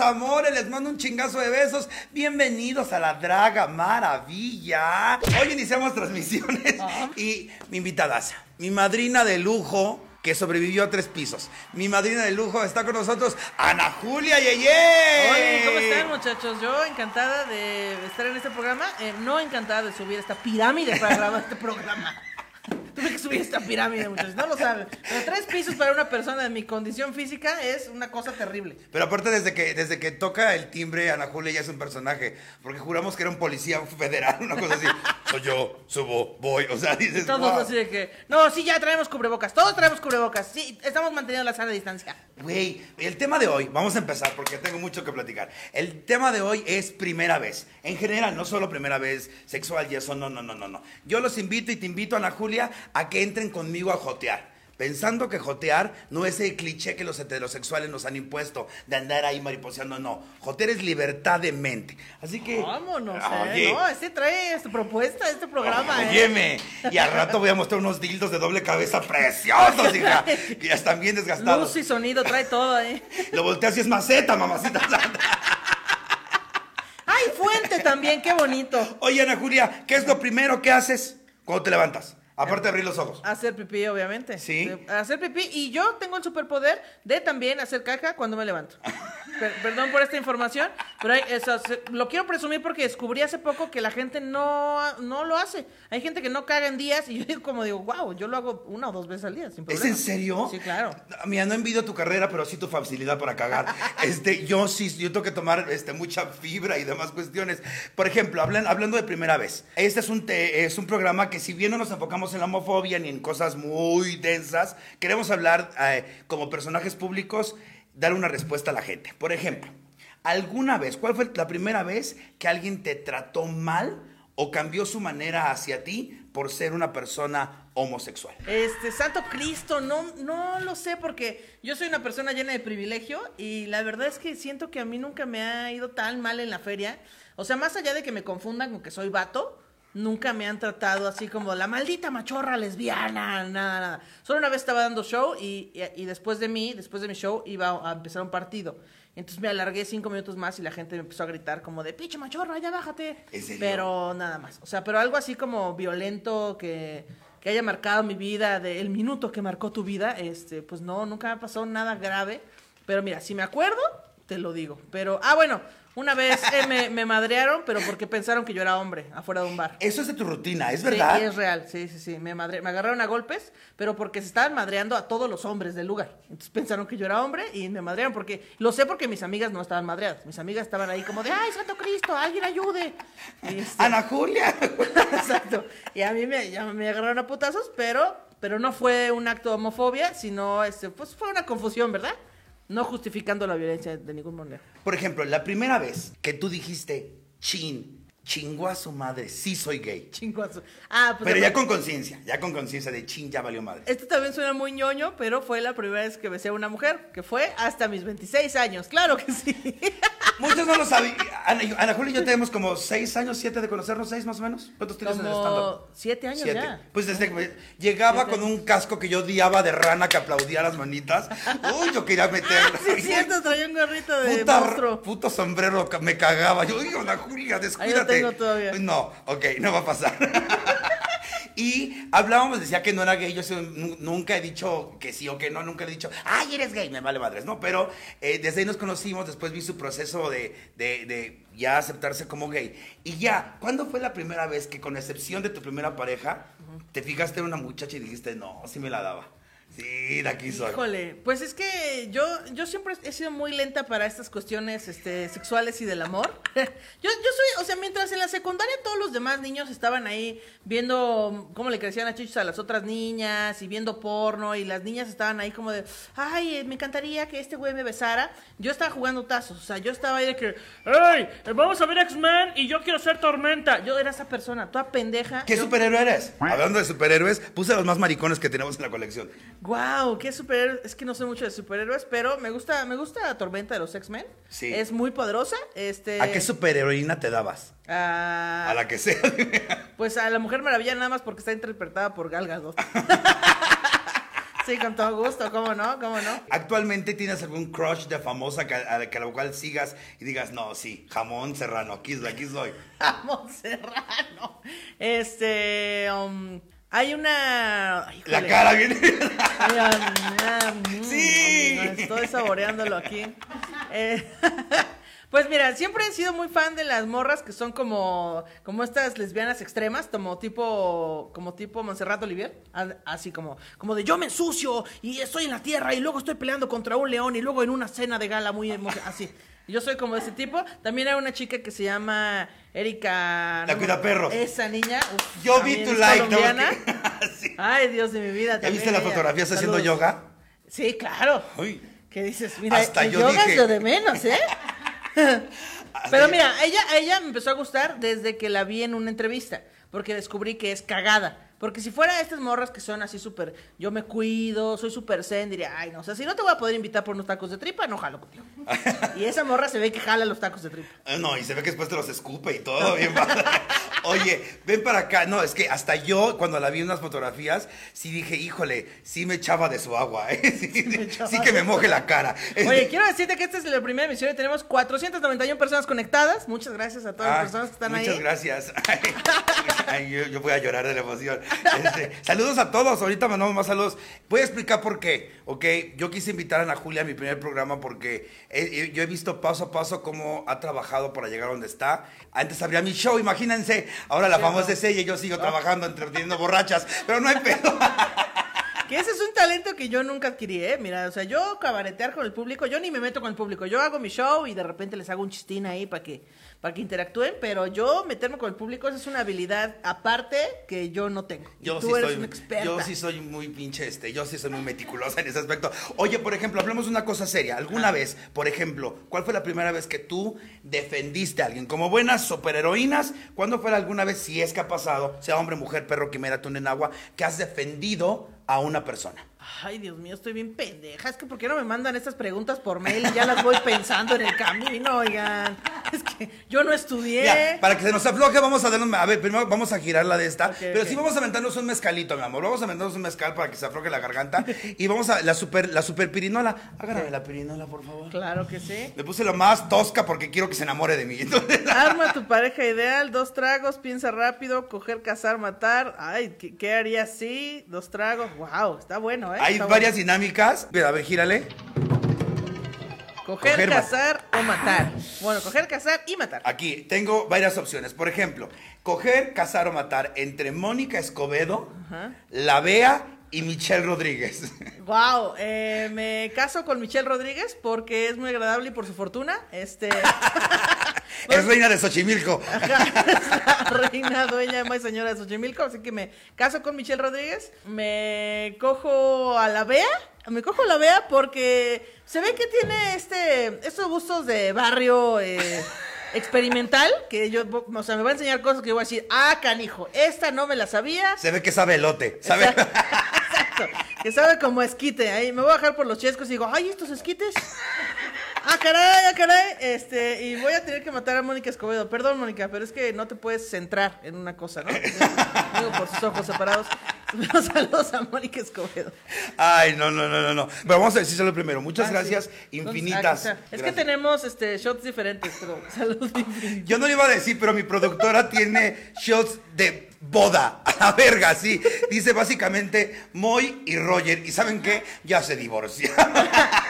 amores, les mando un chingazo de besos. Bienvenidos a la Draga Maravilla. Hoy iniciamos transmisiones y mi invitada, mi madrina de lujo que sobrevivió a tres pisos. Mi madrina de lujo está con nosotros, Ana Julia Yeye. Oye, ¿cómo están muchachos? Yo encantada de estar en este programa, eh, no encantada de subir esta pirámide para grabar este programa. Tuve que subir esta pirámide, muchachos. No lo saben. Pero tres pisos para una persona de mi condición física es una cosa terrible. Pero aparte, desde que, desde que toca el timbre, Ana Julia ya es un personaje. Porque juramos que era un policía federal, una cosa así. Soy yo, subo, voy. O sea, dices. Todos "Wow". así de que. No, sí, ya traemos cubrebocas. Todos traemos cubrebocas. Sí, estamos manteniendo la sana distancia. Güey, el tema de hoy, vamos a empezar porque tengo mucho que platicar. El tema de hoy es primera vez. En general, no solo primera vez sexual y eso, no, no, no, no, no. Yo los invito y te invito, Ana Julia, a que entren conmigo a jotear. Pensando que jotear no es el cliché que los heterosexuales nos han impuesto de andar ahí mariposeando, no. Jotear es libertad de mente. Así que. Vámonos, Oye, ¿eh? No, este trae esta propuesta, este programa, ¿eh? Óyeme, y al rato voy a mostrar unos dildos de doble cabeza preciosos, hija. Que ya están bien desgastados. Luz y sonido, trae todo, ¿eh? Lo volteas y es maceta, mamacita santa. ¡Ay, fuente también! ¡Qué bonito! Oye, Ana Julia, ¿qué es lo primero que haces cuando te levantas? Aparte de abrir los ojos. Hacer pipí, obviamente. Sí. Hacer pipí. Y yo tengo el superpoder de también hacer caca cuando me levanto. Per- perdón por esta información, pero hay- eso, se- lo quiero presumir porque descubrí hace poco que la gente no, no lo hace. Hay gente que no caga en días y yo digo, como digo, wow, yo lo hago una o dos veces al día, sin ¿Es en serio? Sí, claro. Mira, no envidio tu carrera, pero sí tu facilidad para cagar. Este, yo sí, yo tengo que tomar este, mucha fibra y demás cuestiones. Por ejemplo, hablan- hablando de primera vez, este es un, te- es un programa que si bien no nos enfocamos en la homofobia ni en cosas muy densas, queremos hablar eh, como personajes públicos, dar una respuesta a la gente. Por ejemplo, ¿alguna vez, cuál fue la primera vez que alguien te trató mal o cambió su manera hacia ti por ser una persona homosexual? Este, Santo Cristo, no, no lo sé porque yo soy una persona llena de privilegio y la verdad es que siento que a mí nunca me ha ido tan mal en la feria. O sea, más allá de que me confundan con que soy vato, nunca me han tratado así como la maldita machorra lesbiana, nada, nada. Solo una vez estaba dando show y, y- y después de mí, después de mi show, iba a empezar un partido. Entonces me alargué cinco minutos más y la gente me empezó a gritar como de, pinche machorra, ya bájate. ¿En serio? Pero nada más. O sea, pero algo así como violento que, que haya marcado mi vida, de el minuto que marcó tu vida, este, pues no, nunca me pasó nada grave. Pero mira, si me acuerdo, te lo digo. Pero, ah, bueno, una vez eh, me, me madrearon, pero porque pensaron que yo era hombre, afuera de un bar. Eso es de tu rutina, ¿es Sí, verdad? y es real, sí, sí, sí. Me, madre- me agarraron a golpes, pero porque se estaban madreando a todos los hombres del lugar. Entonces pensaron que yo era hombre y me madrearon porque lo sé porque mis amigas no estaban madreadas. Mis amigas estaban ahí como de, ay, Santo Cristo, alguien ayude. Este, Ana Julia. Exacto. Y a mí me, ya me agarraron a putazos, pero, pero no fue un acto de homofobia, sino este, pues fue una confusión, ¿verdad? No justificando la violencia de ningún manera. Por ejemplo, la primera vez que tú dijiste, chin, chingó a su madre, sí soy gay. Chinguazo. Ah, pues Pero ya con conciencia, ya con conciencia de chin, ya valió madre. Esto también suena muy ñoño, pero fue la primera vez que besé a una mujer, que fue hasta mis 26 años. Claro que sí. Muchos no lo sabían. Ana, Ana Julia y yo tenemos como seis años, siete de conocernos, seis más o menos. ¿Cuántos tienes en el stand-up? Como siete años Siete. ya. Pues desde que llegaba Siete. con un casco que yo odiaba de rana que aplaudía las manitas. Uy, yo quería meterlo. Sí, es cierto, traía un gorrito de Puta, monstruo. puto sombrero, me cagaba. Yo, uy, Ana Julia, descuídate. Tengo todavía. No, ok, no va a pasar. y hablábamos, decía que no era gay. Yo nunca he dicho que sí o que no, nunca le he dicho, ay, eres gay, me vale madres, ¿no? Pero eh, desde ahí nos conocimos, después vi su proceso de, de, de ya aceptarse como gay. Y ya, ¿cuándo fue la primera vez que, con excepción de tu primera pareja, te fijaste en una muchacha y dijiste, no, sí me la daba? Sí, de aquí soy. Híjole, pues es que yo, yo siempre he sido muy lenta para estas cuestiones este, sexuales y del amor. yo, yo soy, o sea, mientras en la secundaria todos los demás niños estaban ahí viendo cómo le crecían las chichos a las otras niñas y viendo porno y las niñas estaban ahí como de, ay, eh, me encantaría que este güey me besara. Yo estaba jugando tazos, o sea, yo estaba ahí de que, ¡Ey! Vamos a ver X-Men y yo quiero ser Tormenta. Yo era esa persona, toda pendeja. ¿Qué Yo- superhéroe eres? Hablando de superhéroes, puse a los más maricones que tenemos en la colección. Wow, qué superhéroes. Es que no sé mucho de superhéroes, pero me gusta, me gusta la tormenta de los X-Men. Sí. Es muy poderosa. Este. ¿A qué superheroína te dabas? a- A la que sea. Pues a la Mujer Maravilla nada más porque está interpretada por Gal Gadot. Sí, con todo gusto, ¿cómo no? ¿Cómo no? ¿Actualmente tienes algún crush de famosa que, a, a la cual sigas y digas, no, sí, jamón serrano, aquí, aquí soy? Jamón serrano. Este. um, hay una. La cara viene. Ay, ah, ah, mm, Sí. Estoy saboreándolo aquí. Eh, pues mira, siempre he sido muy fan de las morras que son como, como estas lesbianas extremas, como tipo, como tipo Montserrat Olivier, así como, como de yo me ensucio y estoy en la tierra y luego estoy peleando contra un león y luego en una cena de gala muy así. Yo soy como ese tipo. También hay una chica que se llama Erika. La no, cuidaperros. Esa niña. uf, Yo vi tu like. ¿no? Sí. Ay, Dios de mi vida. ¿Ya viste las fotografías haciendo yoga? Sí, claro. Uy. ¿Qué dices? Mira, Hasta yo yoga dije- es lo de menos, ¿eh? Pero mira, ella, ella me empezó a gustar desde que la vi en una entrevista, porque descubrí que es cagada. Porque si fuera estas morras que son así súper, yo me cuido, soy súper zen, diría, ay, no, o sea, si no te voy a poder invitar por unos tacos de tripa, no jalo contigo. y esa morra se ve que jala los tacos de tripa. Ah, No, y se ve que después te los escupe y todo bien padre. Oye, ven para acá. No, es que hasta yo, cuando la vi en unas fotografías, sí dije, híjole, sí me echaba de su agua, ¿eh? Sí, sí, echaba sí que me moje la cara. Oye, quiero decirte que esta es la primera emisión y tenemos 491 personas conectadas. Muchas gracias a todas Ah, las personas que están muchas ahí. gracias. Ay, ay, yo, yo voy a llorar de la emoción. Este, saludos a todos. Ahorita mandamos más saludos. Voy a explicar por qué. Ok, yo quise invitar a Ana Julia a mi primer programa porque he- yo he visto paso a paso cómo ha trabajado para llegar a donde está. Antes abría mi show, imagínense. Ahora la Cierto. famosa es ella y yo sigo trabajando entreteniendo borrachas. Pero no hay pedo. Que ese es un talento que yo nunca adquirí, ¿eh? Mira, o sea, yo cabaretear con el público, yo ni me meto con el público. Yo hago mi show y de repente les hago un chistín ahí para que, para que interactúen, pero yo meterme con el público, esa es una habilidad aparte que yo no tengo. Y Yo tú sí, eres soy, una experta. yo sí soy muy pinche este, yo sí soy muy meticulosa en ese aspecto. Oye, por ejemplo, hablemos de una cosa seria. ¿Alguna vez, por ejemplo, cuál fue la primera vez que tú defendiste a alguien? Como buenas superheroínas, ¿cuándo fue alguna vez, si es que ha pasado, sea hombre, mujer, perro, quimera, túnel en agua, que has defendido a una persona? Ay, Dios mío, estoy bien pendeja. Es que ¿por qué no me mandan estas preguntas por mail y ya las voy pensando en el camino, oigan? Es que yo no estudié. Ya, para que se nos afloje, vamos a darnos. A ver, primero vamos a girar la de esta. Pero sí vamos a aventarnos un mezcalito, mi amor. Vamos a aventarnos un mezcal para que se afloje la garganta. y vamos a. La super, la super pirinola. Agárrame la pirinola, por favor. Claro que sí. Le puse lo más tosca porque quiero que se enamore de mí. Entonces, Arma tu pareja ideal, dos tragos, piensa rápido, coger, cazar, matar. Ay, ¿qué, qué haría así? Dos tragos. Wow, está bueno, ¿eh? hay Está varias bueno. dinámicas. Mira, a ver, gírale. Coger, coger, ma- cazar o matar. Bueno, coger, cazar y matar. Aquí tengo varias opciones. Por ejemplo, coger, cazar o matar entre Mónica Escobedo, La Bea y Michelle Rodríguez. Wow, eh, me caso con Michelle Rodríguez porque es muy agradable y por su fortuna. Este. es reina de Xochimilco. Reina, dueña, más señora de Xochimilco, así que me caso con Michelle Rodríguez, me cojo a la Bea, me cojo a la Bea porque se ve que tiene este, estos gustos de barrio eh, experimental, que yo, o sea, me va a enseñar cosas que yo voy a decir, ah, canijo, esta no me la sabía. Se ve que sabe elote. ¿Sabe? Exacto, que sabe como esquite, ahí me voy a bajar por los chescos y digo, ay, estos esquites. Ah, caray, ah, caray. Este, y voy a tener que matar a Mónica Escobedo. Perdón, Mónica, pero es que no te puedes centrar en una cosa, ¿no? Digo, por sus ojos separados. Saludos a Mónica Escobedo. Ay, no, no, no, no, no. Pero vamos a decírselo primero. Muchas Ah, gracias sí. Infinitas. Es que tenemos este shots diferentes, pero salud infinitas. Yo no le iba a decir, pero mi productora tiene shots de boda. A la verga, sí. Dice básicamente Moy y Roger. ¿Y saben qué? Ya se divorciaron.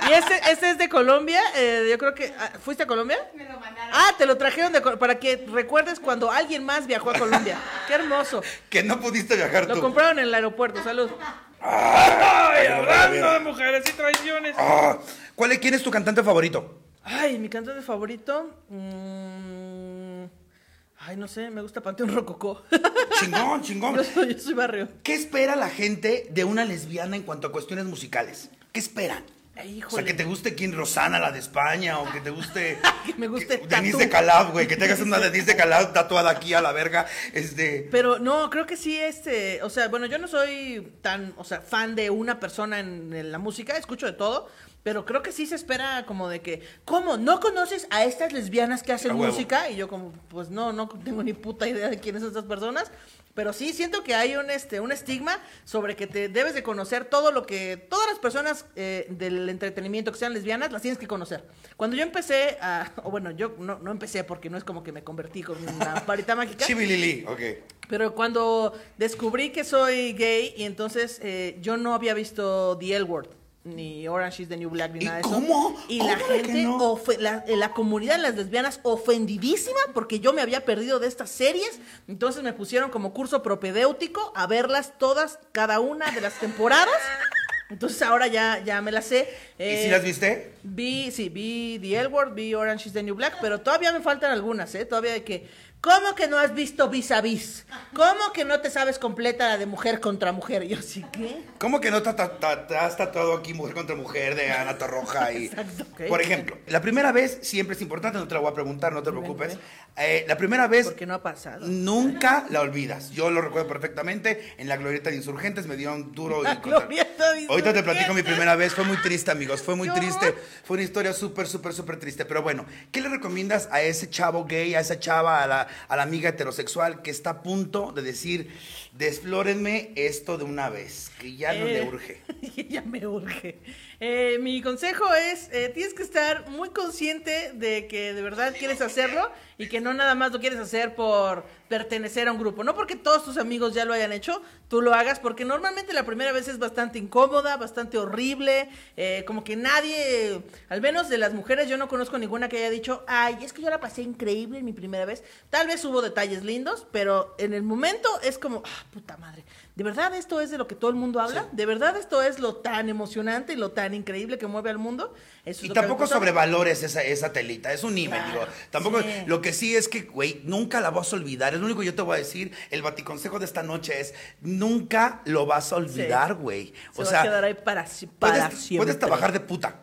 Y este, este es de Colombia. eh, yo creo que. ah, ¿Fuiste a Colombia? Me lo mandaron. Ah, te lo trajeron de, para que recuerdes cuando alguien más viajó a Colombia. Qué hermoso. que no pudiste viajar Lo tú. compraron en el aeropuerto. Salud. Ay, hablando de mujeres y traiciones. Ah, ¿Cuál es, ¿Quién es tu cantante favorito? Ay, mi cantante favorito. mm, ay, no sé, me gusta Panteón Rococó. Chingón, chingón. yo, soy, yo soy barrio. ¿Qué espera la gente de una lesbiana en cuanto a cuestiones musicales? ¿Qué esperan? Ay, O sea, híjole. que te guste quién Rosana, la de España, o que te guste. Que me guste que- Denise de Calab, güey, que tengas una Denise de Calab tatuada aquí a la verga. Este. Pero no, creo que sí, este, o sea, bueno, yo no soy tan, o sea, fan de una persona en, en la música, escucho de todo, Pero creo que sí se espera como de que, ¿cómo? ¿No conoces a estas lesbianas que hacen música? Y yo como, pues no, no tengo ni puta idea de quiénes son estas personas. Pero sí siento que hay un, este, un estigma sobre que te debes de conocer todo lo que... Todas las personas eh, del entretenimiento que sean lesbianas las tienes que conocer. Cuando yo empecé a... O bueno, yo no, no empecé porque no es como que me convertí con una varita mágica. Chibilili, ok. Pero cuando descubrí que soy gay y entonces eh, yo no había visto The L Word ni Orange is the New Black ni ¿Y nada de eso. cómo? Y ¿Cómo la gente, no? la, eh, la comunidad de las lesbianas ofendidísima porque yo me había perdido de estas series. Entonces me pusieron como curso propedéutico a verlas todas, cada una de las temporadas. Entonces ahora ya, ya me las sé. ¿Y Eh, si las viste? Vi, sí, vi The L Word, vi Orange is the New Black, pero todavía me faltan algunas, ¿eh? Todavía de que... ¿Cómo que no has visto vis a vis? ¿Cómo que no te sabes completa la de mujer contra mujer? Yo, ¿sí qué? ¿Cómo que no te, has tatuado aquí mujer contra mujer de Ana Torroja? Y, Exacto. Por ejemplo, la primera vez siempre es importante, no te la voy a preguntar, no te preocupes. Eh, la primera vez Porque no ha pasado. nunca la olvidas. Yo lo recuerdo perfectamente. En la glorieta de insurgentes me dieron duro. La y glorieta de Ahorita te platico mi primera vez. Fue muy triste, amigos. Fue muy ¿Yo? triste. Fue una historia súper, súper, súper triste. Pero bueno, ¿qué le recomiendas a ese chavo gay, a esa chava, a la, a la amiga heterosexual que está a punto de decir, desflórenme esto de una vez? Que ya no le Eh, urge. ya me urge. Eh, mi consejo es, eh, tienes que estar muy consciente de que de verdad quieres hacerlo y que no nada más lo quieres hacer por pertenecer a un grupo. No porque todos tus amigos ya lo hayan hecho, tú lo hagas, porque normalmente la primera vez es bastante incómoda, bastante horrible, como que nadie, al menos de las mujeres, yo no conozco ninguna que haya dicho, ay, es que yo la pasé increíble en mi primera vez. Tal vez hubo detalles lindos, pero en el momento es como, ah, puta madre, ¿de verdad esto es de lo que todo el mundo habla? ¿De verdad esto es lo tan emocionante y lo tan increíble que mueve al mundo? Eso Y tampoco sobrevalores esa, esa telita, es un Claro, digo. Tampoco, sí. lo que sí es que, güey, nunca la vas a olvidar. Es lo único que yo te voy a decir. El baticonsejo de esta noche es, nunca lo vas a olvidar, güey. Se O va sea, a quedar ahí para, si- para puedes, siempre. puedes trabajar de puta,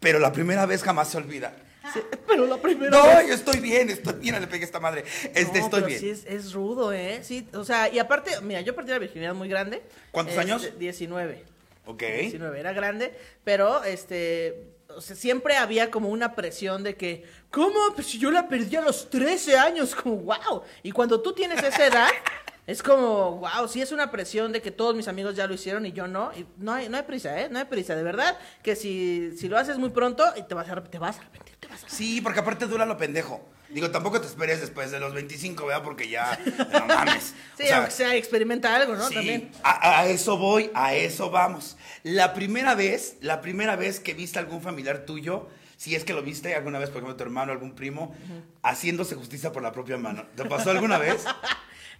pero la primera vez jamás se olvida. Sí, pero la primera No, vez- yo estoy bien, estoy bien, le pegué esta madre. Este, No, estoy pero bien. sí es, es rudo, ¿eh? Sí, o sea, y aparte, mira, yo perdí la virginidad muy grande. ¿Cuántos Este, años? 19. Ok. 19, era grande, pero este, o sea, siempre había como una presión de que, ¿cómo? Pues si yo la perdí a los 13 años, como, wow. Y cuando tú tienes esa edad, es como, wow, sí es una presión de que todos mis amigos ya lo hicieron y yo no. Y no hay, no hay prisa, ¿eh? No hay prisa, de verdad, que si, si lo haces muy pronto, y te vas a, te vas a arrepentir, te vas a arrepentir. Sí, porque aparte dura lo pendejo. Digo, tampoco te esperes después de los 25, ¿verdad? Porque ya, no mames. Sí, O sea, aunque sea, experimenta algo, ¿no? Sí, También. A, a eso voy, a eso vamos. La primera vez, la primera vez que viste a algún familiar tuyo, si es que lo viste alguna vez, por ejemplo, tu hermano, algún primo, haciéndose justicia por la propia mano. ¿Te pasó alguna vez?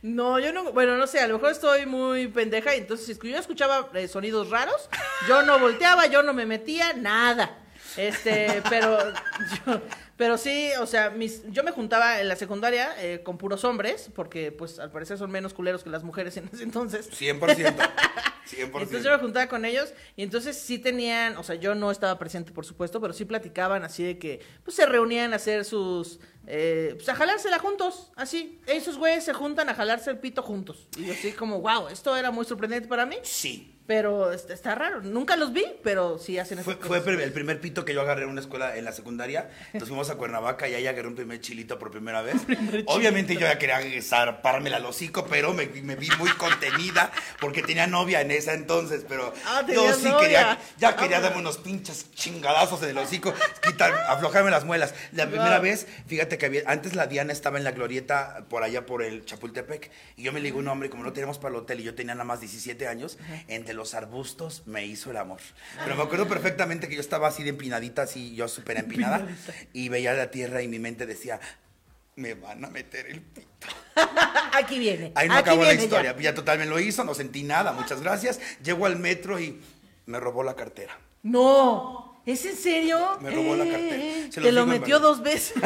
No, yo no, bueno, no sé, a lo mejor estoy muy pendeja y entonces si yo escuchaba eh, sonidos raros, yo no volteaba, yo no me metía, nada. Este, pero yo- pero sí, o sea, mis, yo me juntaba en la secundaria eh, con puros hombres, porque pues al parecer son menos culeros que las mujeres en ese entonces. 100%. 100%. Entonces yo me juntaba con ellos y entonces sí tenían, o sea, yo no estaba presente, por supuesto, pero sí platicaban así de que, pues se reunían a hacer sus, eh, pues a jalársela juntos, así. Esos güeyes se juntan a jalarse el pito juntos. Y yo así como, wow, esto era muy sorprendente para mí, Sí. pero est- está raro. Nunca los vi, pero sí hacen Fue, esas fue el primer pito que yo agarré en una escuela en la secundaria. Nos fuimos a Cuernavaca y ahí agarré un primer chilito por primera vez. Obviamente yo ya quería zarpármela al hocico, pero me, me vi muy contenida porque tenía novia en esa entonces. Pero Ah, yo sí novia. quería, ya quería Ah, darme unos pinches chingadazos en el hocico, quitar, aflojarme las muelas. La primera Wow. vez, fíjate que había, antes la Diana estaba en la glorieta por allá por el Chapultepec y yo me ligó un hombre como no teníamos para el hotel y yo tenía nada más 17 años, entre los arbustos me hizo el amor. Pero me acuerdo perfectamente que yo estaba así de empinadita, así yo súper empinada y veía la tierra y mi mente decía, me van a meter el pito. Aquí viene. Ahí no aquí acabó la viene historia. ya. Ya. total me lo hizo, no sentí nada, muchas gracias. Llego al metro y me robó la cartera. No, ¿es en serio? Me robó la cartera. Eh, Se Te lo metió dos veces.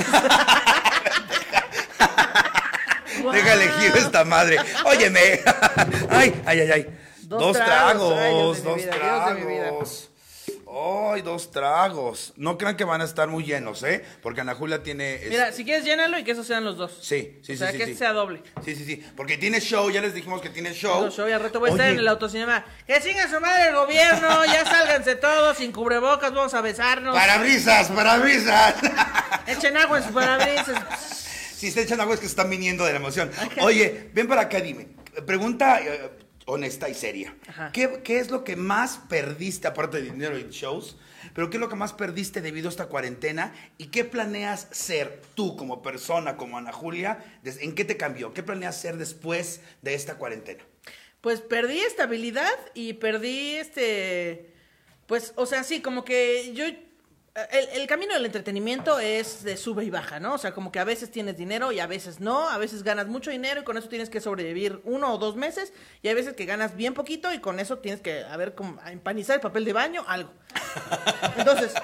Déjale giro esta madre. Óyeme. Ay, ay, ay, ay. Dos Dos, tragos, tragos, ay, Dios de mi dos vida, Dios de mi vida. ¡Ay, dos tragos! No crean que van a estar muy llenos, ¿eh? Porque Ana Julia tiene... Mira, si quieres llénalo y que esos sean los dos. Sí, sí, o sí. sea, sí, que sí. este sea doble. Sí, sí, sí. Porque tiene show, ya les dijimos que tiene show. No, yo ya rato voy a estar en el autocinema. Que siga su madre el gobierno, ya sálganse todos sin cubrebocas, vamos a besarnos. ¡Parabrisas, parabrisas! Echen agua en sus parabrisas. si se echan agua es que se están viniendo de la emoción. Oye, ven para acá, dime. Pregunta eh, honesta y seria. Ajá. ¿Qué, qué es lo que más perdiste, aparte de dinero y shows? Pero ¿qué es lo que más perdiste debido a esta cuarentena? ¿Y qué planeas ser tú como persona, como Ana Julia? ¿En qué te cambió? ¿Qué planeas ser después de esta cuarentena? Pues perdí estabilidad y perdí este. Pues, o sea, sí, como que yo. El, el camino del entretenimiento es de sube y baja, ¿no? O sea, como que a veces tienes dinero y a veces no, a veces ganas mucho dinero y con eso tienes que sobrevivir uno o dos meses, y hay veces que ganas bien poquito y con eso tienes que, a ver, como empanizar el papel de baño, algo. Entonces,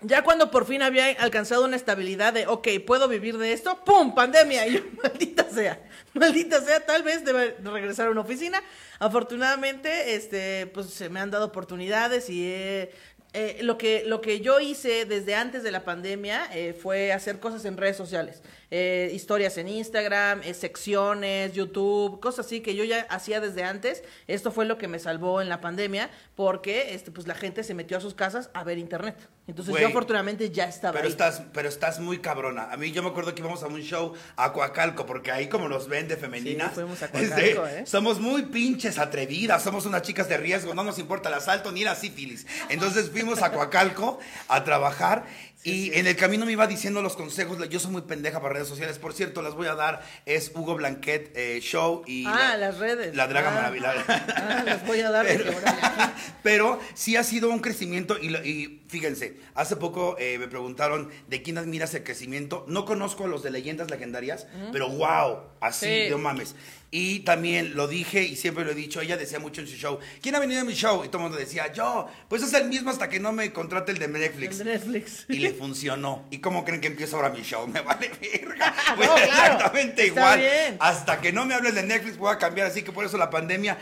ya cuando por fin había alcanzado una estabilidad de, ok, puedo vivir de esto, ¡pum! Pandemia. Y yo, maldita sea, maldita sea, tal vez debe regresar a una oficina. Afortunadamente, este, pues se me han dado oportunidades y he- eh, lo, que, lo que yo hice desde antes de la pandemia eh, fue hacer cosas en redes sociales. Eh, historias en Instagram, eh, secciones, YouTube, cosas así que yo ya hacía desde antes. Esto fue lo que me salvó en la pandemia porque este, pues, la gente se metió a sus casas a ver internet. Entonces Güey, yo afortunadamente ya estaba Pero ahí. estás, pero estás muy cabrona. A mí yo me acuerdo que íbamos a un show a Coacalco, porque ahí como nos ven de femeninas. Sí, fuimos a este, Coacalco, ¿eh? Somos muy pinches atrevidas, somos unas chicas de riesgo, no nos importa el asalto ni la sífilis. Entonces fuimos a Coacalco a trabajar y en el camino me iba diciendo los consejos. Yo soy muy pendeja para redes sociales. Por cierto, las voy a dar. Es Hugo Blanquet eh, Show y. Ah, la- las redes. La Draga Ah. Maravilla. Ah, las voy a dar Pero, pero sí ha sido un crecimiento y, fíjense, hace poco eh, me preguntaron de quién admiras el crecimiento. No conozco a los de leyendas legendarias, pero wow, así, Sí. no mames. Y también lo dije y siempre lo he dicho, ella decía mucho en su show, ¿quién ha venido a mi show? Y todo el mundo decía, yo, pues es el mismo hasta que no me contrate el de Netflix. El de Netflix. Y le funcionó. ¿Y cómo creen que empieza ahora mi show? Me vale verga. No, Pues claro. exactamente Está igual. bien. Hasta que no me hables de Netflix voy a cambiar. Así que por eso la pandemia.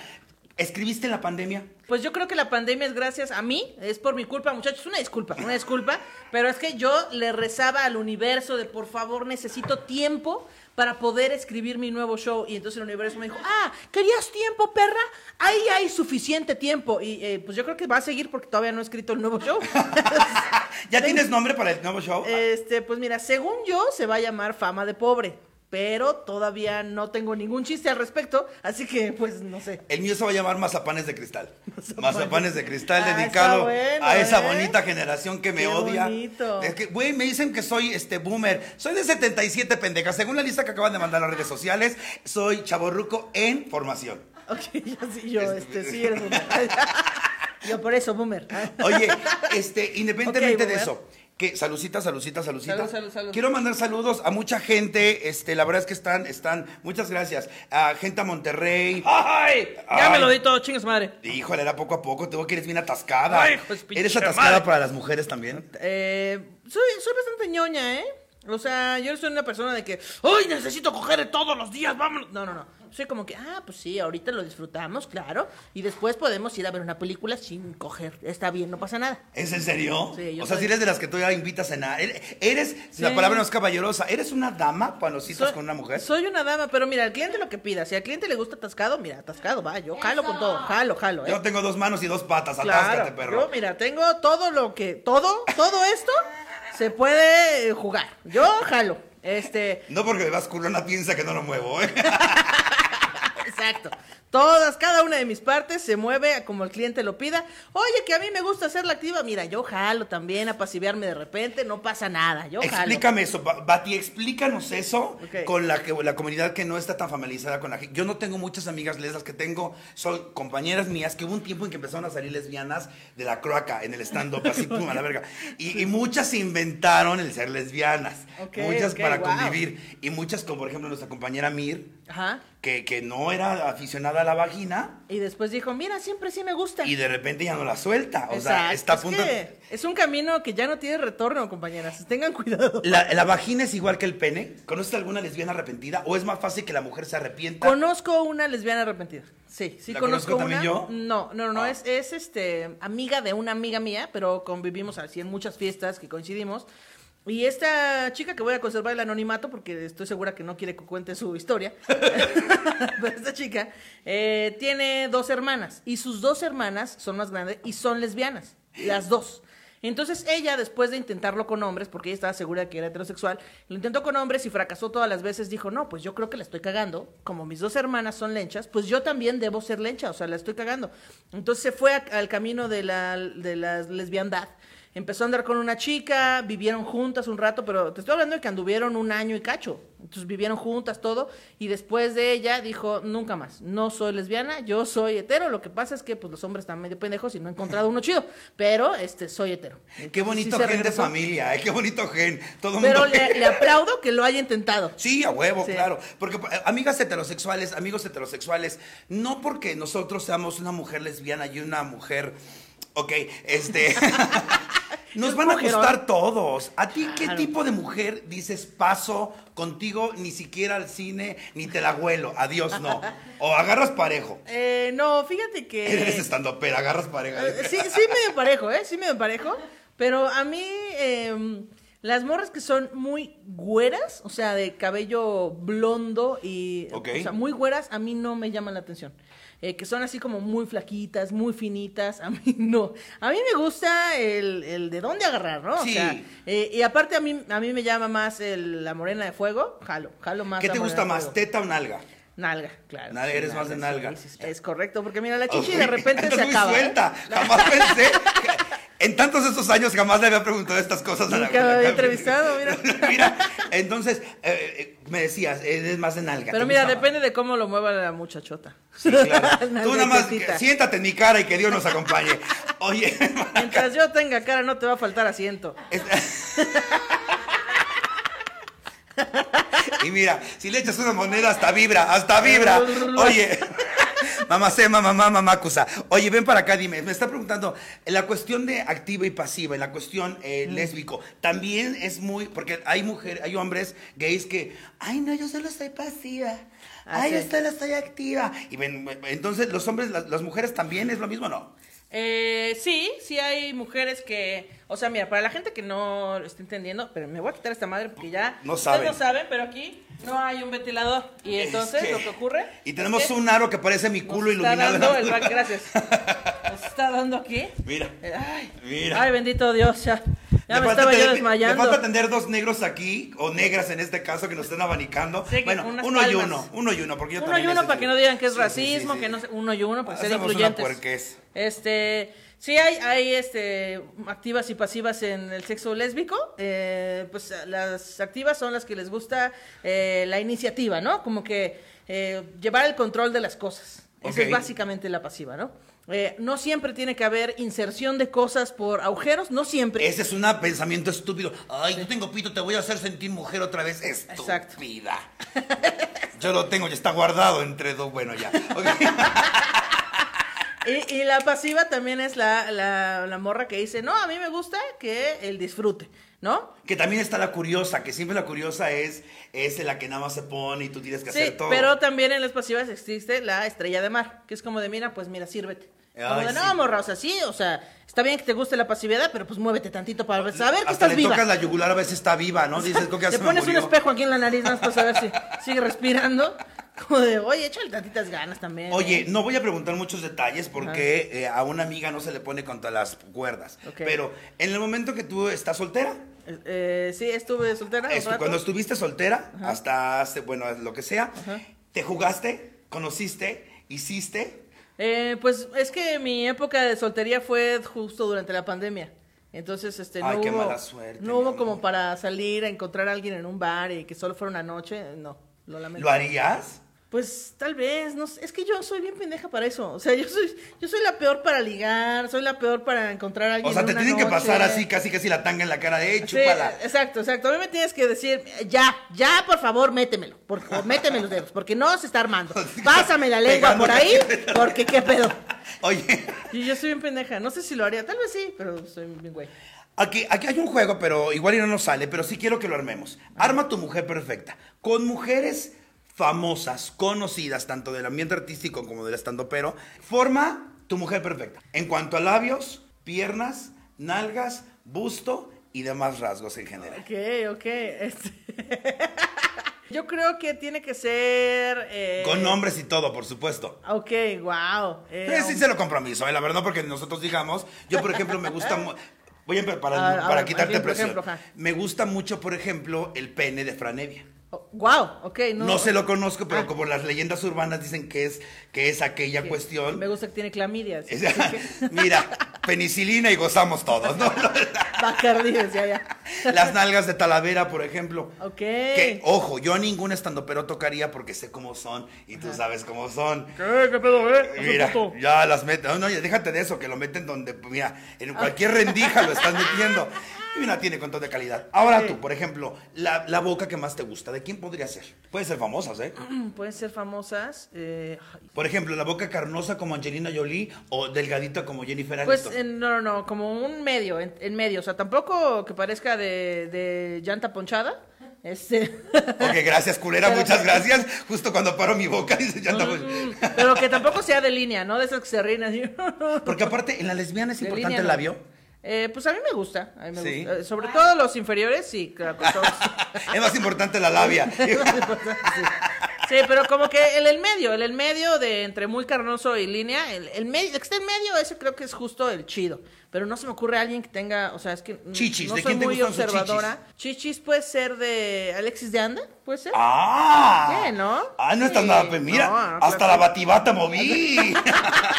¿Escribiste en la pandemia? Pues yo creo que la pandemia es gracias a mí, es por mi culpa, muchachos, una disculpa, una disculpa, pero es que yo le rezaba al universo de por favor necesito tiempo para poder escribir mi nuevo show y entonces el universo me dijo, ah, ¿querías tiempo, perra? Ahí hay suficiente tiempo y eh, pues yo creo que va a seguir porque todavía no he escrito el nuevo show. ¿Ya tienes nombre para el nuevo show? Este, pues mira, según yo se va a llamar Fama de Pobre, pero todavía no tengo ningún chiste al respecto, así que pues no sé. El mío se va a llamar Mazapanes de Cristal. Mazapanes de Cristal, Ah, dedicado bueno, a esa ¿eh? bonita generación que me Qué odia. bonito. Es que, güey, me dicen que soy este boomer. Soy de 77 pendejas. Según la lista que acaban de mandar las redes sociales, soy chaborruco en formación. Ok, yo sí, yo, este, sí eres boomer. yo por eso, boomer. Oye, este, independientemente de boomer. eso, que salucita, salucita, salucita. Salud, salud, salud. Quiero mandar saludos a mucha gente, este, la verdad es que están, están, muchas gracias. A gente a Monterrey. ¡Ay! Ya Ay. me lo di todo, chingas madre. Híjole, era poco a poco, tengo que eres bien atascada. Ay, su ¿Eres atascada madre. para las mujeres también? Eh, soy, soy bastante ñoña, ¿eh? O sea, yo soy una persona de que, ¡ay, necesito coger todos los días! ¡Vámonos! No, no, no. Soy como que, ah, pues sí, ahorita lo disfrutamos, claro. Y después podemos ir a ver una película sin coger. Está bien, no pasa nada. ¿Es en serio? Sí, yo o sea, soy- si eres de las que tú ya invitas a cenar. Eres, eres- Sí. la palabra no es caballerosa, ¿eres una dama cuando citas Soy- con una mujer? Soy una dama, pero mira, al cliente lo que pida. Si al cliente le gusta atascado, mira, atascado, va. Yo jalo con todo, jalo, jalo, ¿eh? Yo tengo dos manos y dos patas, atáscate, Claro, perro. yo mira, tengo todo lo que, todo, todo esto se puede eh, jugar. Yo jalo. Este, No porque me vas culona piensa que no lo muevo, ¿eh? exacto. Todas, cada una de mis partes se mueve a como el cliente lo pida. Oye, que a mí me gusta hacerla activa. Mira, yo jalo también, a pasiviarme de repente, no pasa nada. Yo jalo. Explícame eso, Ba- Bati, explícanos eso con la, que, la comunidad que no está tan familiarizada con la gente. Yo no tengo muchas amigas lesas que tengo, son compañeras mías que hubo un tiempo en que empezaron a salir lesbianas de la croaca en el stand-up, así, pum, a la verga. Y, y muchas inventaron el ser lesbianas. Muchas para wow. convivir. Y muchas, como por ejemplo nuestra compañera Mir, Ajá. Que, que no era aficionada a la vagina Y después dijo, mira, siempre sí me gusta. y de repente ya no la suelta. O sea, Exacto. está a Es punto. que es un camino que ya no tiene retorno, compañeras. Tengan cuidado. La, la vagina es igual que el pene. ¿Conoces alguna lesbiana arrepentida? ¿O es más fácil que la mujer se arrepienta? Conozco una lesbiana arrepentida. Sí, sí ¿La conozco, conozco también una. yo? No, no, no, Ah. es, es este amiga de una amiga mía, pero convivimos así en muchas fiestas que coincidimos. Y esta chica que voy a conservar el anonimato porque estoy segura que no quiere que cuente su historia. pero esta chica eh, tiene dos hermanas y sus dos hermanas son más grandes y son lesbianas, las dos. Entonces ella, después de intentarlo con hombres, porque ella estaba segura de que era heterosexual, lo intentó con hombres y fracasó todas las veces, dijo, no, pues yo creo que la estoy cagando, como mis dos hermanas son lenchas, pues yo también debo ser lencha, o sea, la estoy cagando. Entonces se fue a- al camino de la, de la lesbiandad. Empezó a andar con una chica, vivieron juntas un rato, pero te estoy hablando de que anduvieron un año y cacho. Entonces vivieron juntas todo y después de ella dijo, nunca más, no soy lesbiana, yo soy hetero. Lo que pasa es que pues los hombres están medio pendejos y no he encontrado uno chido, pero este soy hetero. Qué bonito sí gen de familia, ¿eh? qué bonito gen. Todo Pero mundo le, le aplaudo que lo haya intentado. Sí, a huevo, Sí. claro. Porque eh, amigas heterosexuales, amigos heterosexuales, no porque nosotros seamos una mujer lesbiana y una mujer, ok, este, nos van a gustar todos. ¿A ti qué tipo de mujer dices paso contigo ni siquiera al cine ni te la huelo? Adiós, no. O agarras parejo. Eh, no, fíjate que... Eres estando, pero agarras pareja. Eh, Sí, sí medio parejo, ¿eh? Sí medio parejo. Pero a mí, eh, las morras que son muy güeras, o sea, de cabello blondo y... Ok. O sea, muy güeras, a mí no me llaman la atención. Eh, que son así como muy flaquitas, muy finitas, a mí no. A mí me gusta el, el de dónde agarrar, ¿no? Sí. O sea, eh, y aparte a mí, a mí me llama más el- la morena de fuego, jalo, jalo más ¿Qué te gusta más, teta o nalga? Nalga, claro. Nalga, eres más de nalga. sí, sí, sí. Es correcto, porque mira, la chichi de repente se acaba. ¿eh? suelta. Jamás pensé. En tantos estos años jamás le había preguntado estas cosas a la Nunca había entrevistado, mira. Mira, entonces, eh, eh, me decías, eres más de nalga. Pero ¿te mira, depende de cómo lo mueva la muchachota. Sí, claro. Tú nada más siéntate en mi cara y que Dios nos acompañe. Oye, Mientras yo tenga cara, no te va a faltar asiento. es- y mira, si le echas una moneda hasta vibra, hasta vibra. Oye, mamá se mamá, mamá, mamá, cusa. Oye, ven para acá, dime, me está preguntando, en la cuestión de activa y pasiva, en la cuestión eh, lésbico, también es muy, porque hay mujeres, hay hombres gays que, ay no, yo solo soy pasiva. Ah, Ay, yo solo soy activa. Y ven, entonces, los hombres, las, las mujeres también es lo mismo, ¿no? Eh, sí, sí hay mujeres que, o sea, mira, para la gente que no lo está entendiendo, pero me voy a quitar esta madre porque ya No ustedes saben. no saben, pero aquí no hay un ventilador y entonces Es que- lo que ocurre Y tenemos es que un aro que parece mi nos culo está iluminado. en dando el gracias. Nos está dando aquí. Mira. Ay, Mira. ay, bendito Dios, ya, ya me falta estaba yo desmayando. Le falta tener dos negros aquí, o negras en este caso, que nos estén abanicando. Sí, bueno, uno y uno, uno y uno, porque yo Uno y también uno para que no digan que es Sí, racismo, sí, que sí. no sé, uno y uno para ser una incluyentes. puerquez. Este, sí hay, hay este activas y pasivas en el sexo lésbico. eh, pues las activas son las que les gusta eh, la iniciativa, ¿no? Como que eh, llevar el control de las cosas. Esa Ok. es básicamente la pasiva, ¿no? Eh, no siempre tiene que haber inserción de cosas por agujeros, no siempre. Ese es un pensamiento estúpido. Ay, yo tengo pito, te voy a hacer sentir mujer otra vez. Exacto. Estúpida. Yo lo tengo, ya está guardado entre dos. Bueno, ya. Y, y la pasiva también es la, la, la morra que dice, no, a mí me gusta que el disfrute, ¿no? Que también está la curiosa, que siempre la curiosa es, es la que nada más se pone y tú tienes que Sí, hacer todo. pero también en las pasivas existe la estrella de mar, que es como de, mira, pues mira, sírvete. Como Ay, de, sí. no, morra, o sea, sí, o sea, está bien que te guste la pasividad, pero pues muévete tantito para saber que Hasta estás le viva. tocas la yugular a veces está viva, ¿no? Dices, que ya Te pones un espejo aquí en la nariz, más para saber si sigue respirando. Como de, oye, échale tantitas ganas también. Oye, ¿eh?". no voy a preguntar muchos detalles porque eh, a una amiga no se le pone contra las cuerdas. Ok. Pero en el momento que tú estás soltera, Eh, sí, estuve soltera. cuando estuviste soltera, hasta hace, bueno, lo que sea, Ajá. te jugaste, conociste, hiciste. Eh, pues es que mi época de soltería fue justo durante la pandemia. Entonces, este, no Ay, qué hubo, mala suerte, no hubo como para salir a encontrar a alguien en un bar y que solo fuera una noche. No, lo lamento. ¿Lo harías? Pues tal vez, no sé, es que yo soy bien pendeja para eso. O sea, yo soy, yo soy la peor para ligar, soy la peor para encontrar a alguien. O sea, te una tienen que pasar así, casi casi la tanga en la cara de, eh, Sí, chúpala. exacto, exacto. A mí me tienes que decir, ya, ya, por favor, métemelo. Por, méteme los dedos, porque no se está armando. Pásame la lengua por ahí, porque qué pedo. Oye, Y yo soy bien pendeja. No sé si lo haría, tal vez sí, pero soy bien güey. aquí, aquí hay un juego, pero igual y no nos sale, pero sí quiero que lo armemos. Arma tu mujer perfecta. Con mujeres famosas, conocidas, tanto del ambiente artístico como del estando pero, forma tu mujer perfecta. En cuanto a labios, piernas, nalgas, busto y demás rasgos en general. Ok, ok. este- Yo creo que tiene que ser. eh, Con nombres y todo, por supuesto. Ok, wow. Es sincero compromiso, eh, la verdad, porque nosotros digamos, yo por ejemplo me gusta, voy a para, A- a para ver, quitarte presión, ejemplo, me gusta mucho, por ejemplo, el pene de Franevia. Wow, ok. No, No, se lo conozco, pero Ah. como las leyendas urbanas dicen que es, que es aquella que cuestión. Me gusta que tiene clamidia. así Es- que- Mira, penicilina y gozamos todos, ¿no? Bacardí, decía ya. Las nalgas de Talavera, por ejemplo. Ok. Que, ojo, yo a ningún estandopero tocaría porque sé cómo son y tú sabes cómo son. ¿Qué? ¿Qué pedo, eh? Mira, ya las meten. No, no, ya déjate de eso, que lo meten donde, mira, en cualquier rendija lo están metiendo. Y una tiene control de calidad. Ahora Sí. tú, por ejemplo, la, la boca que más te gusta, ¿de quién podría ser? Puede ser famosas, ¿eh? Pueden ser famosas. eh, Por ejemplo, la boca carnosa como Angelina Jolie o delgadita como Jennifer Pues Aniston. en- no, no, no, como un medio, en, en medio. O sea, tampoco que parezca de, de llanta ponchada. Este. Ok, gracias, culera, Pero- muchas gracias. Justo cuando paro mi boca, dice, ya estamos. Pero que tampoco sea de línea, ¿no? De esas que se ríen así. Porque aparte, en la lesbiana es De importante línea el no. Eh, pues a mí me gusta. A mí me Sí. gusta. Sobre todo los inferiores, sí, claro. con todos. es más importante la labia. Sí, pero como que el, el medio, el, el medio de entre muy carnoso y línea, el, el, medio, el que está en medio, ese creo que es justo el chido. Pero no se me ocurre alguien que tenga, o sea, es que Chichis, no ¿de soy quién te muy gustan sus observadora. Chichis? puede ser de Alexis de Anda, puede ser. ¡Ah! Sí, ¿no? Ah, no estás Sí. nada. Pues mira, No, no, hasta claro. la batibata moví.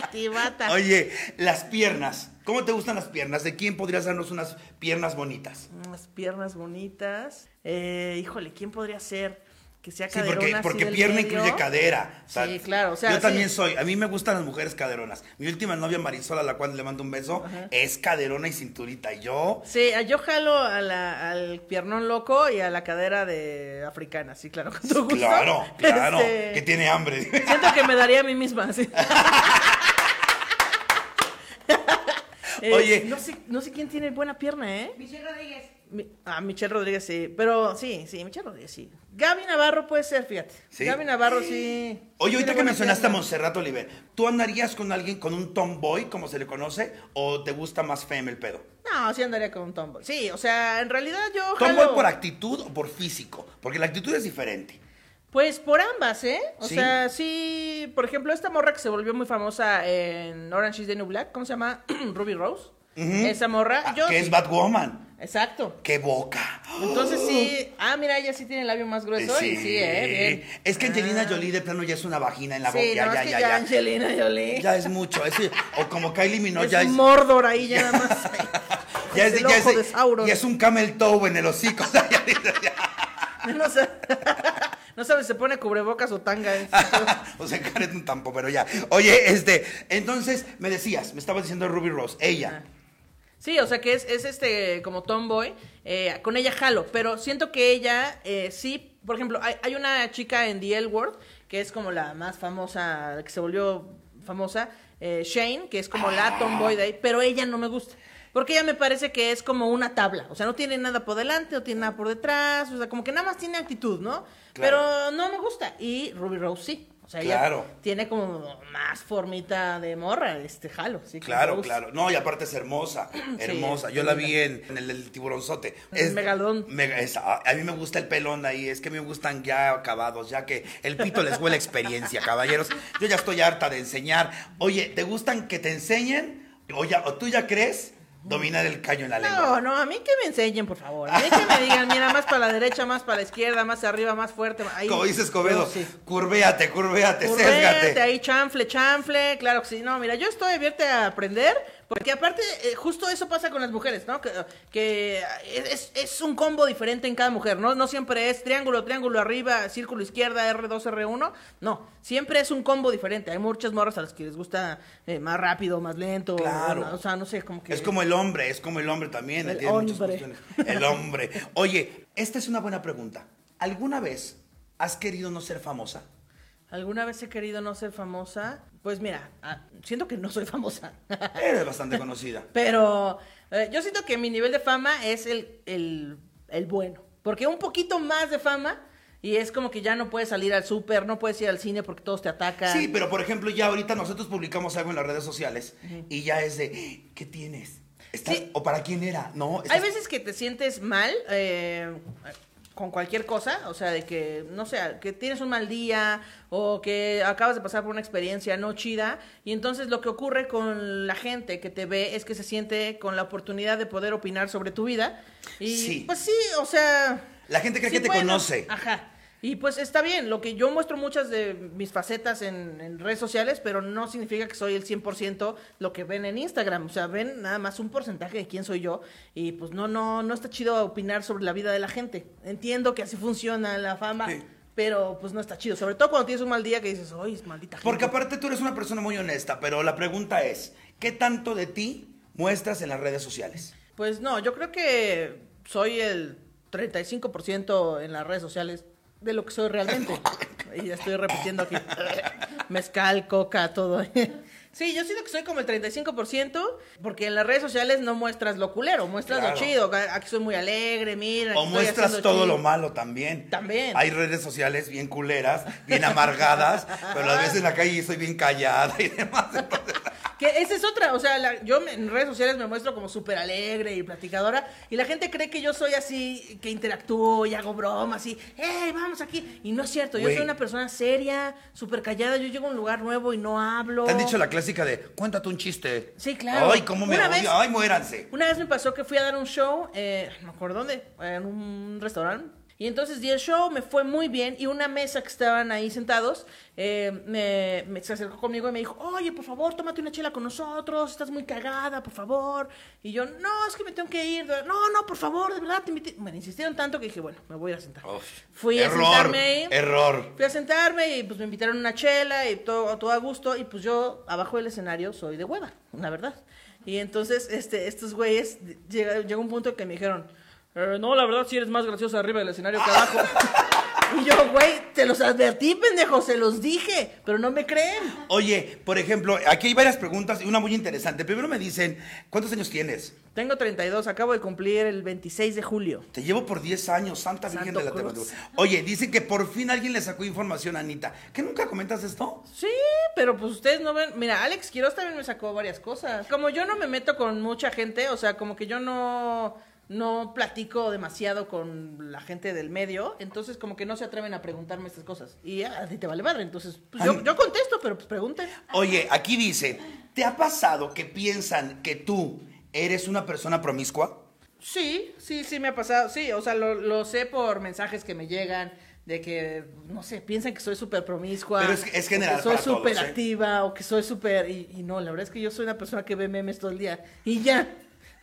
Batibata. Oye, las piernas. ¿Cómo te gustan las piernas? ¿De quién podrías darnos unas piernas bonitas? Unas piernas bonitas. Eh, híjole, ¿quién podría ser? Que sea Sí, porque, así porque pierna medio. incluye cadera. O sea, Sí, claro, o sea, yo sí. también soy. A mí me gustan las mujeres caderonas. Mi última novia Marisol, a la cual le mando un beso, es caderona y cinturita. Y yo, Sí, a- yo jalo a la- al piernón loco y a la cadera de africana, sí, claro, con tu gusto. claro, claro, Este, que tiene hambre. Siento que me daría a mí misma, sí. Eh, Oye. No sé, no sé quién tiene buena pierna, ¿eh? Michelle Rodríguez. Mi- Ah, Michelle Rodríguez, sí. Pero sí, sí, Michelle Rodríguez, sí. Gaby Navarro puede ser, fíjate. ¿Sí? Gaby Navarro, sí. Oye, ahorita que mencionaste a. Monserrat Oliver, ¿tú andarías con alguien, con un tomboy, como se le conoce, o te gusta más femme el pedo? No, sí andaría con un tomboy. Sí, o sea, en realidad yo ¿Tomboy jalo... por actitud o por físico? Porque la actitud es diferente. Pues por ambas, ¿eh? O ¿Sí? sea, sí, por ejemplo, esta morra que se volvió muy famosa en Orange is the New Black, ¿cómo se llama? Ruby Rose. Esa morra, Ah, yo que sí. es Batwoman. Exacto. ¡Qué boca! Entonces sí, ah, mira, ella sí tiene el labio más grueso y sí, eh, bien. Es que Angelina Ah. Jolie de plano ya es una vagina en la boca. Sí, ya, no, ya, es que ya, ya, ya. Angelina Jolie. Ya es mucho. es- o como Kylie Minogue, es ya es. un Mordor ahí ya nada más. Ya es, el ya es- de Sauron. y es un camel toe en el hocico. o sea, ya. No, sé, no sabes si se pone cubrebocas o tanga. eh. o sea, Karen un tampo, pero ya. Oye, este, entonces me decías, me estabas diciendo Ruby Rose, ella. Sí, o sea que es, es este como tomboy, eh, con ella jalo, pero siento que ella eh, sí, por ejemplo, hay, hay una chica en The L Word que es como la más famosa, que se volvió famosa, eh, Shane, que es como la tomboy de ahí, pero ella no me gusta. Porque ella me parece que es como una tabla, o sea, no tiene nada por delante, no tiene nada por detrás, o sea, como que nada más tiene actitud, ¿no? Claro. Pero no me gusta. Y Ruby Rose sí. O sea, Claro. ella tiene como más formita de morra, este jalo, sí. Claro, claro. No, y aparte es hermosa, hermosa. Yo la vi en, en el, el tiburonzote. El megalodón. mega- es- a, a mí me gusta el pelón ahí, es que me gustan ya acabados, ya que el pito les huele experiencia, caballeros. Yo ya estoy harta de enseñar. Oye, ¿te gustan que te enseñen? O, ya, o tú ya crees dominar el caño en la lengua. No, no, a mí que me enseñen, por favor. A mí que me digan, mira, más para la derecha, más para la izquierda, más arriba, más fuerte. Ahí, Como dices, Cobedo, Yo sí. curvéate, curvéate, Curvete, sésgate. ahí chanfle, chanfle, claro que sí. No, mira, yo estoy abierta a aprender, Porque aparte, eh, justo eso pasa con las mujeres, ¿no? Que, que es, es un combo diferente en cada mujer, ¿no? No siempre es triángulo, triángulo arriba, círculo izquierda, R2, R1. No, siempre es un combo diferente. Hay muchas morras a las que les gusta eh, más rápido, más lento. Claro. O, sea, no sé, como que... Es como el hombre, es como el hombre también. El hombre. El hombre. Oye, esta es una buena pregunta. ¿Alguna vez has querido no ser famosa? ¿Alguna vez he querido no ser famosa? Pues mira, ah, siento que no soy famosa. Eres bastante conocida. Pero eh, yo siento que mi nivel de fama es el, el, el bueno. Porque un poquito más de fama y es como que ya no puedes salir al súper, no puedes ir al cine porque todos te atacan. Sí, pero por ejemplo, ya ahorita nosotros publicamos algo en las redes sociales y ya es de, ¿qué tienes? ¿Está- Sí. ¿O para quién era? No, Hay veces que te sientes mal eh, con cualquier cosa, o sea, de que, no sé, que tienes un mal día o que acabas de pasar por una experiencia no chida y entonces lo que ocurre con la gente que te ve es que se siente con la oportunidad de poder opinar sobre tu vida y Sí. pues sí, o sea... La gente cree sí que te conoce. Ajá. Y pues está bien, lo que yo muestro muchas de mis facetas en, en redes sociales, pero no significa que soy el 100% lo que ven en Instagram. O sea, ven nada más un porcentaje de quién soy yo. Y pues no, no, no está chido opinar sobre la vida de la gente. Entiendo que así funciona la fama, Sí. pero pues no está chido. Sobre todo cuando tienes un mal día que dices, ¡ay, maldita gente! Porque aparte tú eres una persona muy honesta, pero la pregunta es, ¿qué tanto de ti muestras en las redes sociales? Pues no, yo creo que soy el 35% en las redes sociales de lo que soy realmente. y ya estoy repitiendo aquí. Mezcal, coca, todo. sí, yo siento que soy como el 35%, porque en las redes sociales no muestras lo culero, muestras Claro. lo chido. Aquí soy muy alegre, mira. O muestras todo chido. lo malo también. También. Hay redes sociales bien culeras, bien amargadas, pero a veces en la calle soy bien callada y demás. entonces- Que esa es otra, o sea, la- yo me- en redes sociales me muestro como súper alegre y platicadora y la gente cree que yo soy así, que interactúo y hago bromas y, hey, vamos aquí. Y no es cierto, yo Güey. soy una persona seria, súper callada, yo llego a un lugar nuevo y no hablo. Te han dicho la clásica de, cuéntate un chiste. Sí, claro. Ay, cómo me Una odio. vez- Ay, muéranse. Una vez me pasó que fui a dar un show, eh, no me acuerdo dónde, en un restaurante. Y entonces di el show, me fue muy bien. Y una mesa que estaban ahí sentados, eh, me, me- se acercó conmigo y me dijo, oye, por favor, tómate una chela con nosotros, estás muy cagada, por favor. Y yo, no, es que me tengo que ir. No, no, por favor, de verdad, te invité. Bueno, insistieron tanto que dije, bueno, me voy a ir a sentar. Uf, Fui a error, sentarme ahí. Error. Fui a sentarme y pues me invitaron una chela y todo, todo a gusto. Y pues yo, abajo del escenario, soy de hueva, la verdad. Y entonces, este, estos güeyes, llega- llegó un punto que me dijeron, "Eh, no, la verdad sí eres más gracioso arriba del escenario que abajo. y yo, güey, te los advertí, pendejo, se los dije, pero no me creen. Oye, por ejemplo, aquí hay varias preguntas y una muy interesante. Primero me dicen, ¿cuántos años tienes? Tengo 32, acabo de cumplir el 26 de julio. Te llevo por 10 años, Santa Virgen Santo de la Cruz. Oye, dicen que por fin alguien le sacó información a Anita. ¿Que nunca comentas esto? Sí, pero pues ustedes no ven. Mira, Alex Quiroz también me sacó varias cosas. Como yo no me meto con mucha gente, o sea, como que yo no no platico demasiado con la gente del medio, entonces como que no se atreven a preguntarme estas cosas. Y a ti te vale madre, entonces pues, yo, yo contesto, pero pues pregunten. Oye, aquí dice, ¿te ha pasado que piensan que tú eres una persona promiscua? Sí, sí, sí me ha pasado, sí, o sea, lo, lo sé por mensajes que me llegan de que, no sé, piensan que soy súper promiscua. Pero es- es general Que soy súper ¿eh? activa o que soy súper... Y, y no, la verdad es que yo soy una persona que ve memes todo el día. Y ya,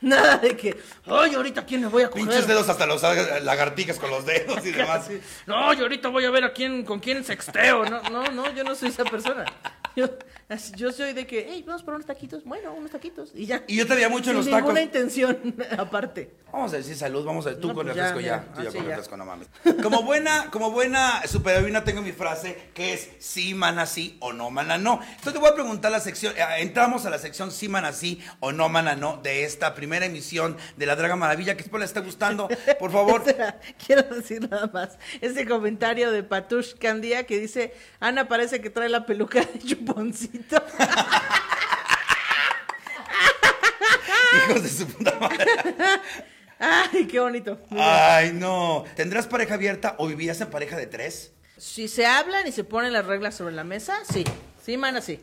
nada de que, ay, ahorita quién me voy a coger. Pinches dedos hasta los lagartijas con los dedos y demás. No, yo ahorita voy a ver a quién, con quién sexteo. No, no, no, yo no soy esa persona. Yo, yo soy de que, hey, vamos por unos taquitos. Bueno, unos taquitos. Y ya. Y yo te veía mucho en Sin los tacos. ninguna intención aparte. Vamos a decir salud, vamos a ver, tú No, con pues refresco ya, tú ya así con ya. refresco, no mames. Como buena, como buena superheroína tengo mi frase que es sí, mana, sí o no, mana, no. Entonces te voy a preguntar la sección, eh, entramos a la sección sí, mana, sí o no, mana, no de esta primera emisión de La Draga Maravilla, que espero les esté gustando, por favor. Quiero decir nada más. Ese comentario de Patush Candía que dice, Ana parece que trae la peluca de Hijos de su puta madre. Ay, qué bonito. Ay, no. ¿Tendrás pareja abierta o vivirás en pareja de tres? Si se hablan y se ponen las reglas sobre la mesa, sí. Sí, mana, sí.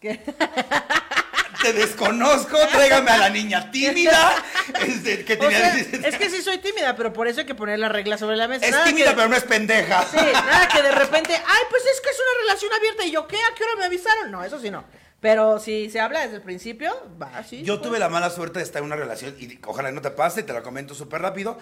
¿Qué? Te desconozco, tráigame a la niña tímida. este, que O tenía sea, es que sí soy tímida, pero por eso hay que poner las reglas sobre la mesa. Es Nada tímida, que- pero no es pendeja. Sí, nada que de repente, ay, pues es que es una relación abierta. Y yo, ¿qué? ¿A qué hora me avisaron? No, eso sí no. Pero si se habla desde el principio, va, sí. Yo sí, tuve la mala suerte de estar en una relación, y ojalá no te pase, te la comento súper rápido.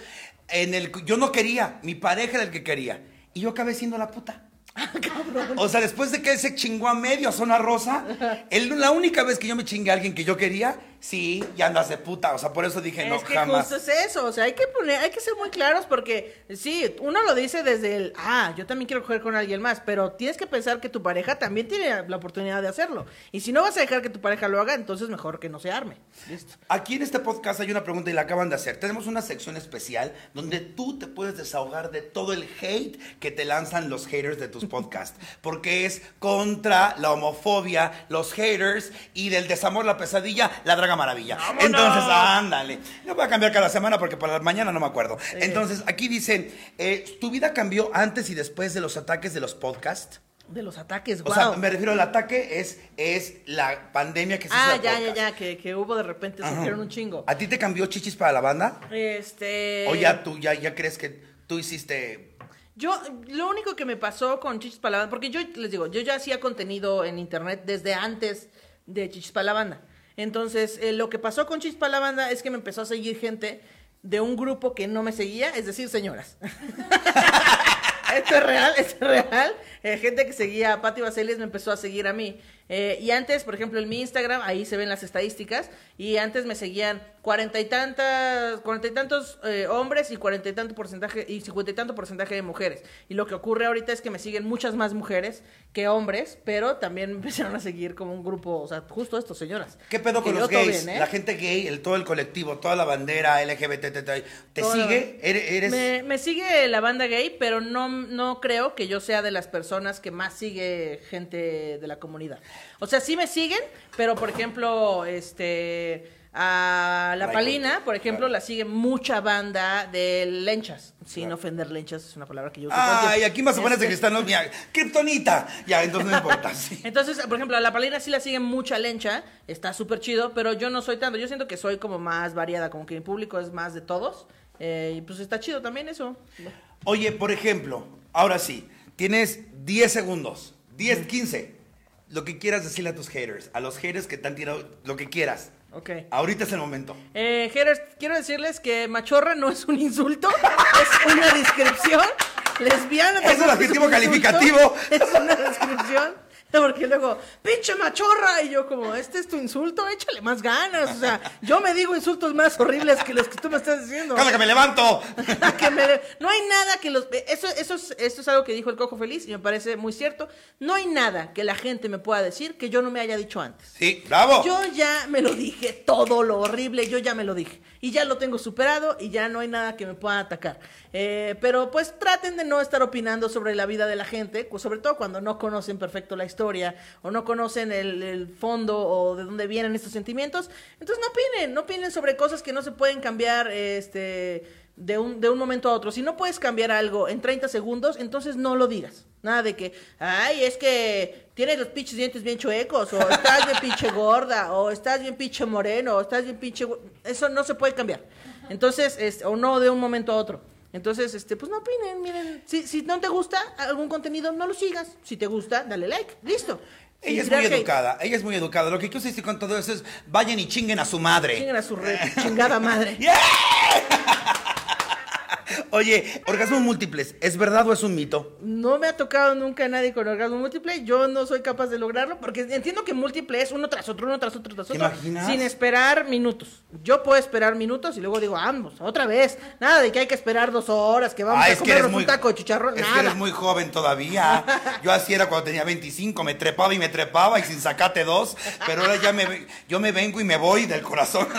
En el, yo no quería, mi pareja era el que quería. Y yo acabé siendo la puta. O sea, después de que él se chingó a medio a Zona Rosa, la única vez que yo me chingué a alguien que yo quería, sí, ya andas de puta. O sea, por eso dije, no, es que jamás. justo es eso, o sea, hay que poner, hay que ser muy claros porque sí, uno lo dice desde el, ah, yo también quiero coger con alguien más, pero tienes que pensar que tu pareja también tiene la oportunidad de hacerlo. Y si no vas a dejar que tu pareja lo haga, entonces mejor que no se arme. Listo. Aquí en este podcast hay una pregunta y la acaban de hacer. Tenemos una sección especial donde tú te puedes desahogar de todo el hate que te lanzan los haters de tus podcasts. Porque es contra la homofobia, los haters y del desamor, la pesadilla, la maravilla. Entonces, ándale. No voy a cambiar cada semana porque para mañana no me acuerdo. Entonces, aquí dicen, eh, ¿tu vida cambió antes y después de los ataques de los podcasts? De los ataques, O wow. sea, me refiero al ataque es, es la pandemia que se hizo ah, ya, ya, ya, que, que hubo de repente, Ajá. surgieron un chingo. ¿A ti te cambió chichis para la banda? Este... ¿O ya tú ya, ya crees que tú hiciste... Yo, lo único que me pasó con Chichis para la Banda, porque yo les digo, yo ya hacía contenido en internet desde antes de Chichis para la Banda. Entonces, eh, lo que pasó con Chichis para la Banda es que me empezó a seguir gente de un grupo que no me seguía, es decir, señoras. esto es real, esto es real. Eh, gente que seguía a Patti Vaselis me empezó a seguir a mí. Eh, y antes, por ejemplo, en mi Instagram, ahí se ven las estadísticas, y antes me seguían cuarenta y tantas, cuarenta y tantos eh, hombres y cuarenta y tanto porcentaje, y cincuenta y tanto porcentaje de mujeres. Y lo que ocurre ahorita es que me siguen muchas más mujeres que hombres, pero también me empezaron a seguir como un grupo, o sea, justo estos señoras. ¿Qué pedo con los gays? bien, ¿eh? La gente gay, el, todo el colectivo, toda la bandera LGBT, te, te- ¿te Todo. sigue? ¿Eres, eres- Me, me sigue la banda gay, pero no, no creo que yo sea de las personas que más sigue gente de la comunidad. O sea, sí me siguen, pero por ejemplo, este a la Palina, por ejemplo, Claro. la sigue mucha banda de lenchas. Sin Claro. ofender lenchas, es una palabra que yo uso. Ay, tiempo. aquí más o menos de Este, cristianos, mira, kriptonita. Ya, entonces no importa. sí. entonces, por ejemplo, a la palina sí la sigue mucha lencha, está súper chido, pero yo no soy tanto. Yo siento que soy como más variada, como que mi público es más de todos. eh, y pues está chido también eso. Oye, por ejemplo, ahora sí, tienes 10 segundos, 10, 15. Lo que quieras decirle a tus haters, a los haters que te han tirado, lo que quieras. Ok. Ahorita es el momento. Eh, haters, quiero decirles que machorra no es un insulto, es una descripción. Lesbiana Es un adjetivo calificativo. Es una descripción. Porque luego, pinche machorra. Y yo, como, este es tu insulto, échale más ganas. O sea, yo me digo insultos más horribles que los que tú me estás diciendo. ¡Cada que me levanto! Que me- no hay nada que los... Eso, eso, es, esto es algo que dijo el Cojo Feliz y me parece muy cierto. No hay nada que la gente me pueda decir que yo no me haya dicho antes. Sí, bravo. Yo ya me lo dije, todo lo horrible, yo ya me lo dije. Y ya lo tengo superado y ya no hay nada que me pueda atacar. Eh, pero pues traten de no estar opinando sobre la vida de la gente, sobre todo cuando no conocen perfecto la historia o no conocen el, el fondo o de dónde vienen estos sentimientos. Entonces no opinen, no opinen sobre cosas que no se pueden cambiar este, de, un, de un momento a otro. Si no puedes cambiar algo en 30 segundos, entonces no lo digas. Nada de que, ay, es que tienes los pinches dientes bien chuecos, o estás bien pinche gorda, o estás bien pinche moreno, o estás bien pinche... gu-". Eso no se puede cambiar. Entonces, este, o no de un momento a otro. Entonces, este, pues no opinen, miren. Si, si no te gusta algún contenido, no lo sigas. Si te gusta, dale like. Listo. Ella es muy educada, ella es muy educada. Lo que quiero decir con todo eso es, vayan y chinguen a su madre. Chinguen a su re- chingada madre. ¡Yeah! Oye, orgasmos múltiples, ¿es verdad o es un mito? No me ha tocado nunca a nadie con orgasmo múltiple. Yo no soy capaz de lograrlo porque entiendo que múltiple es uno tras otro, uno tras otro, tras ¿Te otro. imaginas? Sin esperar minutos. Yo puedo esperar minutos y luego digo, vamos, otra vez. Nada de que hay que esperar dos horas, que vamos Ah, a muy, un taco de chicharrón. es que eres muy joven todavía. Yo así era cuando tenía 25, me trepaba y me trepaba y sin sacate dos, pero ahora ya me, yo me vengo y me voy del corazón.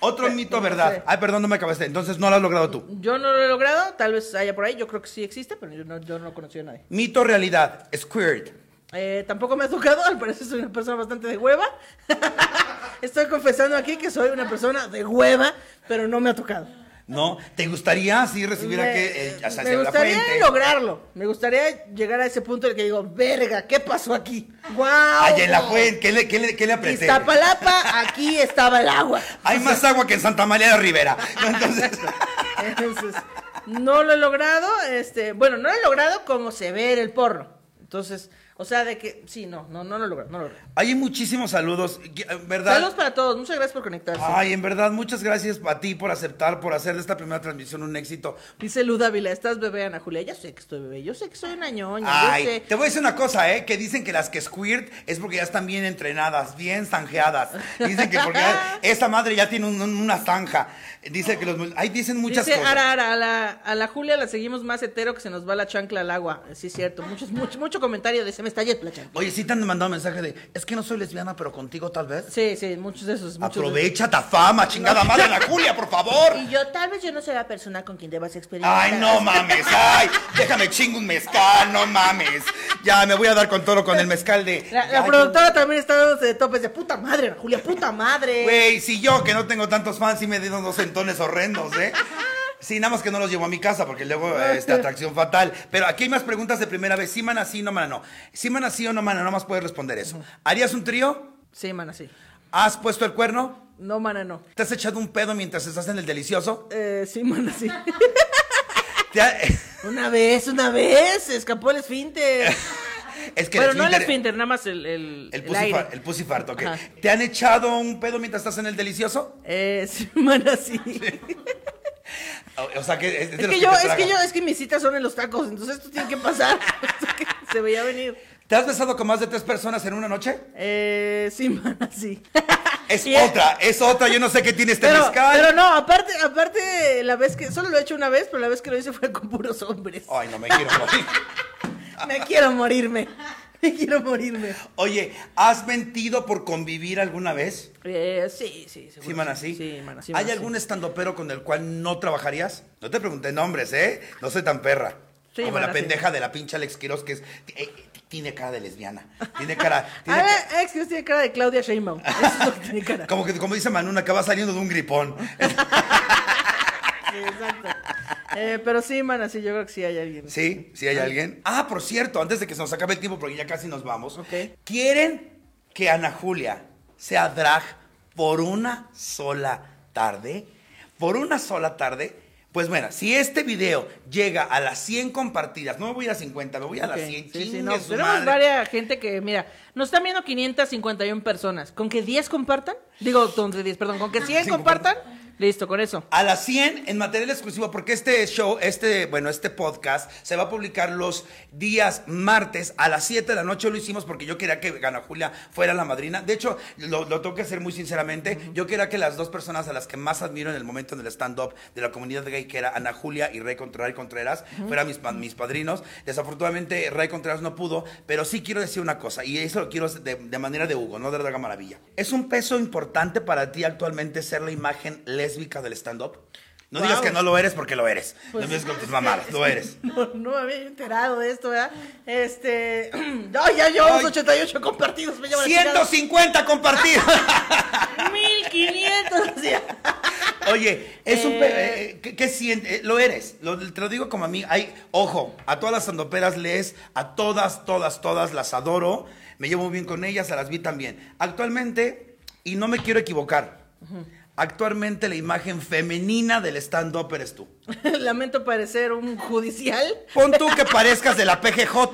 Otro mito, no ¿verdad? Ay, perdón, no me acabaste. Entonces no lo has logrado tú. Yo no lo he logrado, tal vez haya por ahí, yo creo que sí existe, pero yo no, yo no he conocido a nadie. Mito, realidad, squirt. Eh, tampoco me ha tocado, al parecer soy una persona bastante de hueva. Estoy confesando aquí que soy una persona de hueva, pero no me ha tocado. ¿No? ¿Te gustaría así recibir a me, que eh, me la gustaría lograrlo. Me gustaría llegar a ese punto en el que digo, verga, ¿qué pasó aquí? ¡Wow! Allá en la fuente, ¿qué le, qué le, qué le apreté? Iztapalapa, aquí estaba el agua. Hay más agua que en Santa María de Rivera. Entonces, Entonces, no lo he logrado, este, bueno, no lo he logrado como se ve en el porno. Entonces, O sea, de que, sí, no, no, no lo logro, no lo logro. Hay muchísimos saludos, ¿verdad? Saludos para todos, muchas gracias por conectarse. Ay, en verdad, muchas gracias a ti por aceptar, por hacer de esta primera transmisión un éxito. Dice Lu Dávila, ¿estás bebé, Ana Julia? Ya sé que estoy bebé, yo sé que soy una ñoña, yo Ay, sé. te voy a decir una cosa, ¿eh? Que dicen que las que squirt es porque ya están bien entrenadas, bien zanjeadas. Dicen que porque esta madre ya tiene un- un- una zanja. Dice que los... Ay, dicen muchas Dice cosas. Ara, Ara, a la, a la Julia la seguimos más hetero que se nos va la chancla al agua. Sí, es cierto. Muchos, mucho, mucho comentario de se me está la. Oye, sí te han mandado mensaje de, es que no soy lesbiana, pero contigo tal vez. Sí, sí, muchos de esos. Muchos de Aprovecha ta fama, chingada madre, Ana Julia, por favor. Y yo, tal vez yo no sea la persona con quien debas experimentar. Ay, no mames, ay, déjame chingo un mezcal, no mames. Ya me voy a dar con todo con el mezcal de. La, la Ay, productora también está dándose de topes de puta madre, Julia, puta madre. Güey, si yo que no tengo tantos fans, sí me dieron dos entones horrendos, ¿eh? Sí, nada más que no los llevo a mi casa porque luego este, atracción fatal. Pero aquí hay más preguntas de primera vez. ¿Sí, mana, sí, no, mana, no? ¿Sí, mana, sí o no, mana? No más puedes responder eso. ¿Harías un trío? Sí, mana, sí. ¿Has puesto el cuerno? No, mana, no. ¿Te has echado un pedo mientras estás en el delicioso? Eh, sí, mana, sí. ¿Te ha- una vez, una vez, se escapó el esfínter. Es que bueno, no el esfínter- esfínter, nada más el, el, El el pussy, aire. fart, el pussy fart, ok. Ajá. ¿Te han echado un pedo mientras estás en el delicioso? Eh, sí, mana, sí. O, sea, que es, que yo, es que yo, es que mis citas son en los tacos, entonces esto tiene que pasar. Se veía venir. ¿Te has besado con más de tres personas en una noche? Eh, sí, mana, sí. Es Y- otra, es otra. Yo no sé qué tiene este Pero, mezcal. pero no, aparte, aparte, la vez que, solo lo he hecho una vez, pero la vez que lo hice fue con puros hombres. Ay, no me quiero morir. Me quiero morirme. Quiero morirme. Oye, ¿has mentido por convivir alguna vez? Eh, sí, sí, seguro. Sí, mana, sí. Sí, mana, sí. ¿Hay mana, algún sí. estandopero con el cual no trabajarías? No te pregunté nombres, ¿eh? No soy tan perra. Sí, Como mana, la pendeja de la pinche Alex Quiroz que es... eh, tiene cara de lesbiana. Tiene cara... tiene Ah, ex, tiene cara de Claudia Sheinbaum. Eso es lo que tiene cara. como, que, como dice Manuna, que va saliendo de un gripón. Sí, exacto. Eh, pero sí, mana, sí, yo creo que sí hay alguien. ¿Sí? ¿Sí hay alguien? Ah, por cierto, antes de que se nos acabe el tiempo, porque ya casi nos vamos. Ok. ¿Quieren que Ana Julia sea drag por una sola tarde? ¿Por una sola tarde? Pues bueno, si este video llega a las 100 compartidas, no me voy a las 50, me voy a las Ok, 100. sí, no, tenemos madre. varias gente que, mira, nos están viendo 551 personas. ¿Con que 10 compartan? Digo, con que 10, perdón, con que 100 Sí, compartan, listo, con eso. A las 100 en material exclusivo, porque este show, este, bueno, este podcast se va a publicar los días martes a las 7 de la noche. Lo hicimos porque yo quería que Ana Julia fuera la madrina. De hecho, lo, lo tengo que hacer muy sinceramente. Yo quería que las dos personas a las que más admiro en el momento del stand-up de la comunidad gay, que era Ana Julia y Ray Contreras, fueran mis, mis padrinos. Desafortunadamente, Ray Contreras no pudo, pero sí quiero decir una cosa, y eso lo quiero de, de manera de Hugo, no de Draga Maravilla. ¿Es un peso importante para ti actualmente ser la imagen lésbica del stand-up? No digas Wow. que no lo eres porque lo eres. Pues, no me digas con tus mamadas, lo eres. No, no me había enterado de esto, ¿verdad? Este. No, ya llevamos Ay. 88 compartidos. Me lleva la chingada. 150 compartidos. 1500. o sea. Oye, es un... Eh. eh, ¿qué, qué siente- eh, lo eres. Lo- te lo digo como a mí. Hay, ojo, a todas las sandoperas les, a todas, todas, todas las adoro. Me llevo muy bien con ellas, a las vi también. Actualmente, y no me quiero equivocar, actualmente la imagen femenina del stand-up eres tú. Lamento parecer un judicial. Pon tú que parezcas de la PGJ.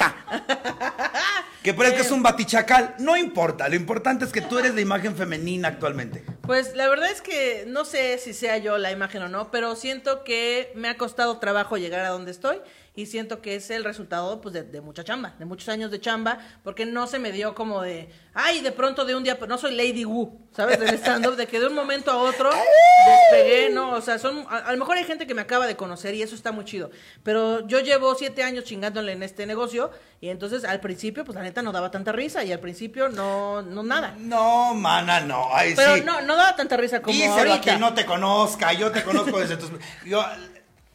Que parezcas un batichacal. No importa. Lo importante es que tú eres la imagen femenina actualmente. Pues la verdad es que no sé si sea yo la imagen o no, pero siento que me ha costado trabajo llegar a donde estoy y siento que es el resultado pues de, de mucha chamba, de muchos años de chamba, porque no se me dio como de, ay, de pronto de un día, no soy Lady Wu, ¿sabes? Del stand-up, de que de un momento a otro despegué, ¿no? O sea, son, a, a lo mejor hay gente que me acaba de conocer y eso está muy chido, pero yo llevo siete años chingándole en este negocio y entonces al principio, pues la neta no daba tanta risa y al principio no, no nada. No, mana, no. Ay, Pero sí. no, no daba tanta risa como Díselo a ahorita. quien no te conozca. Yo te conozco desde tus. Yo,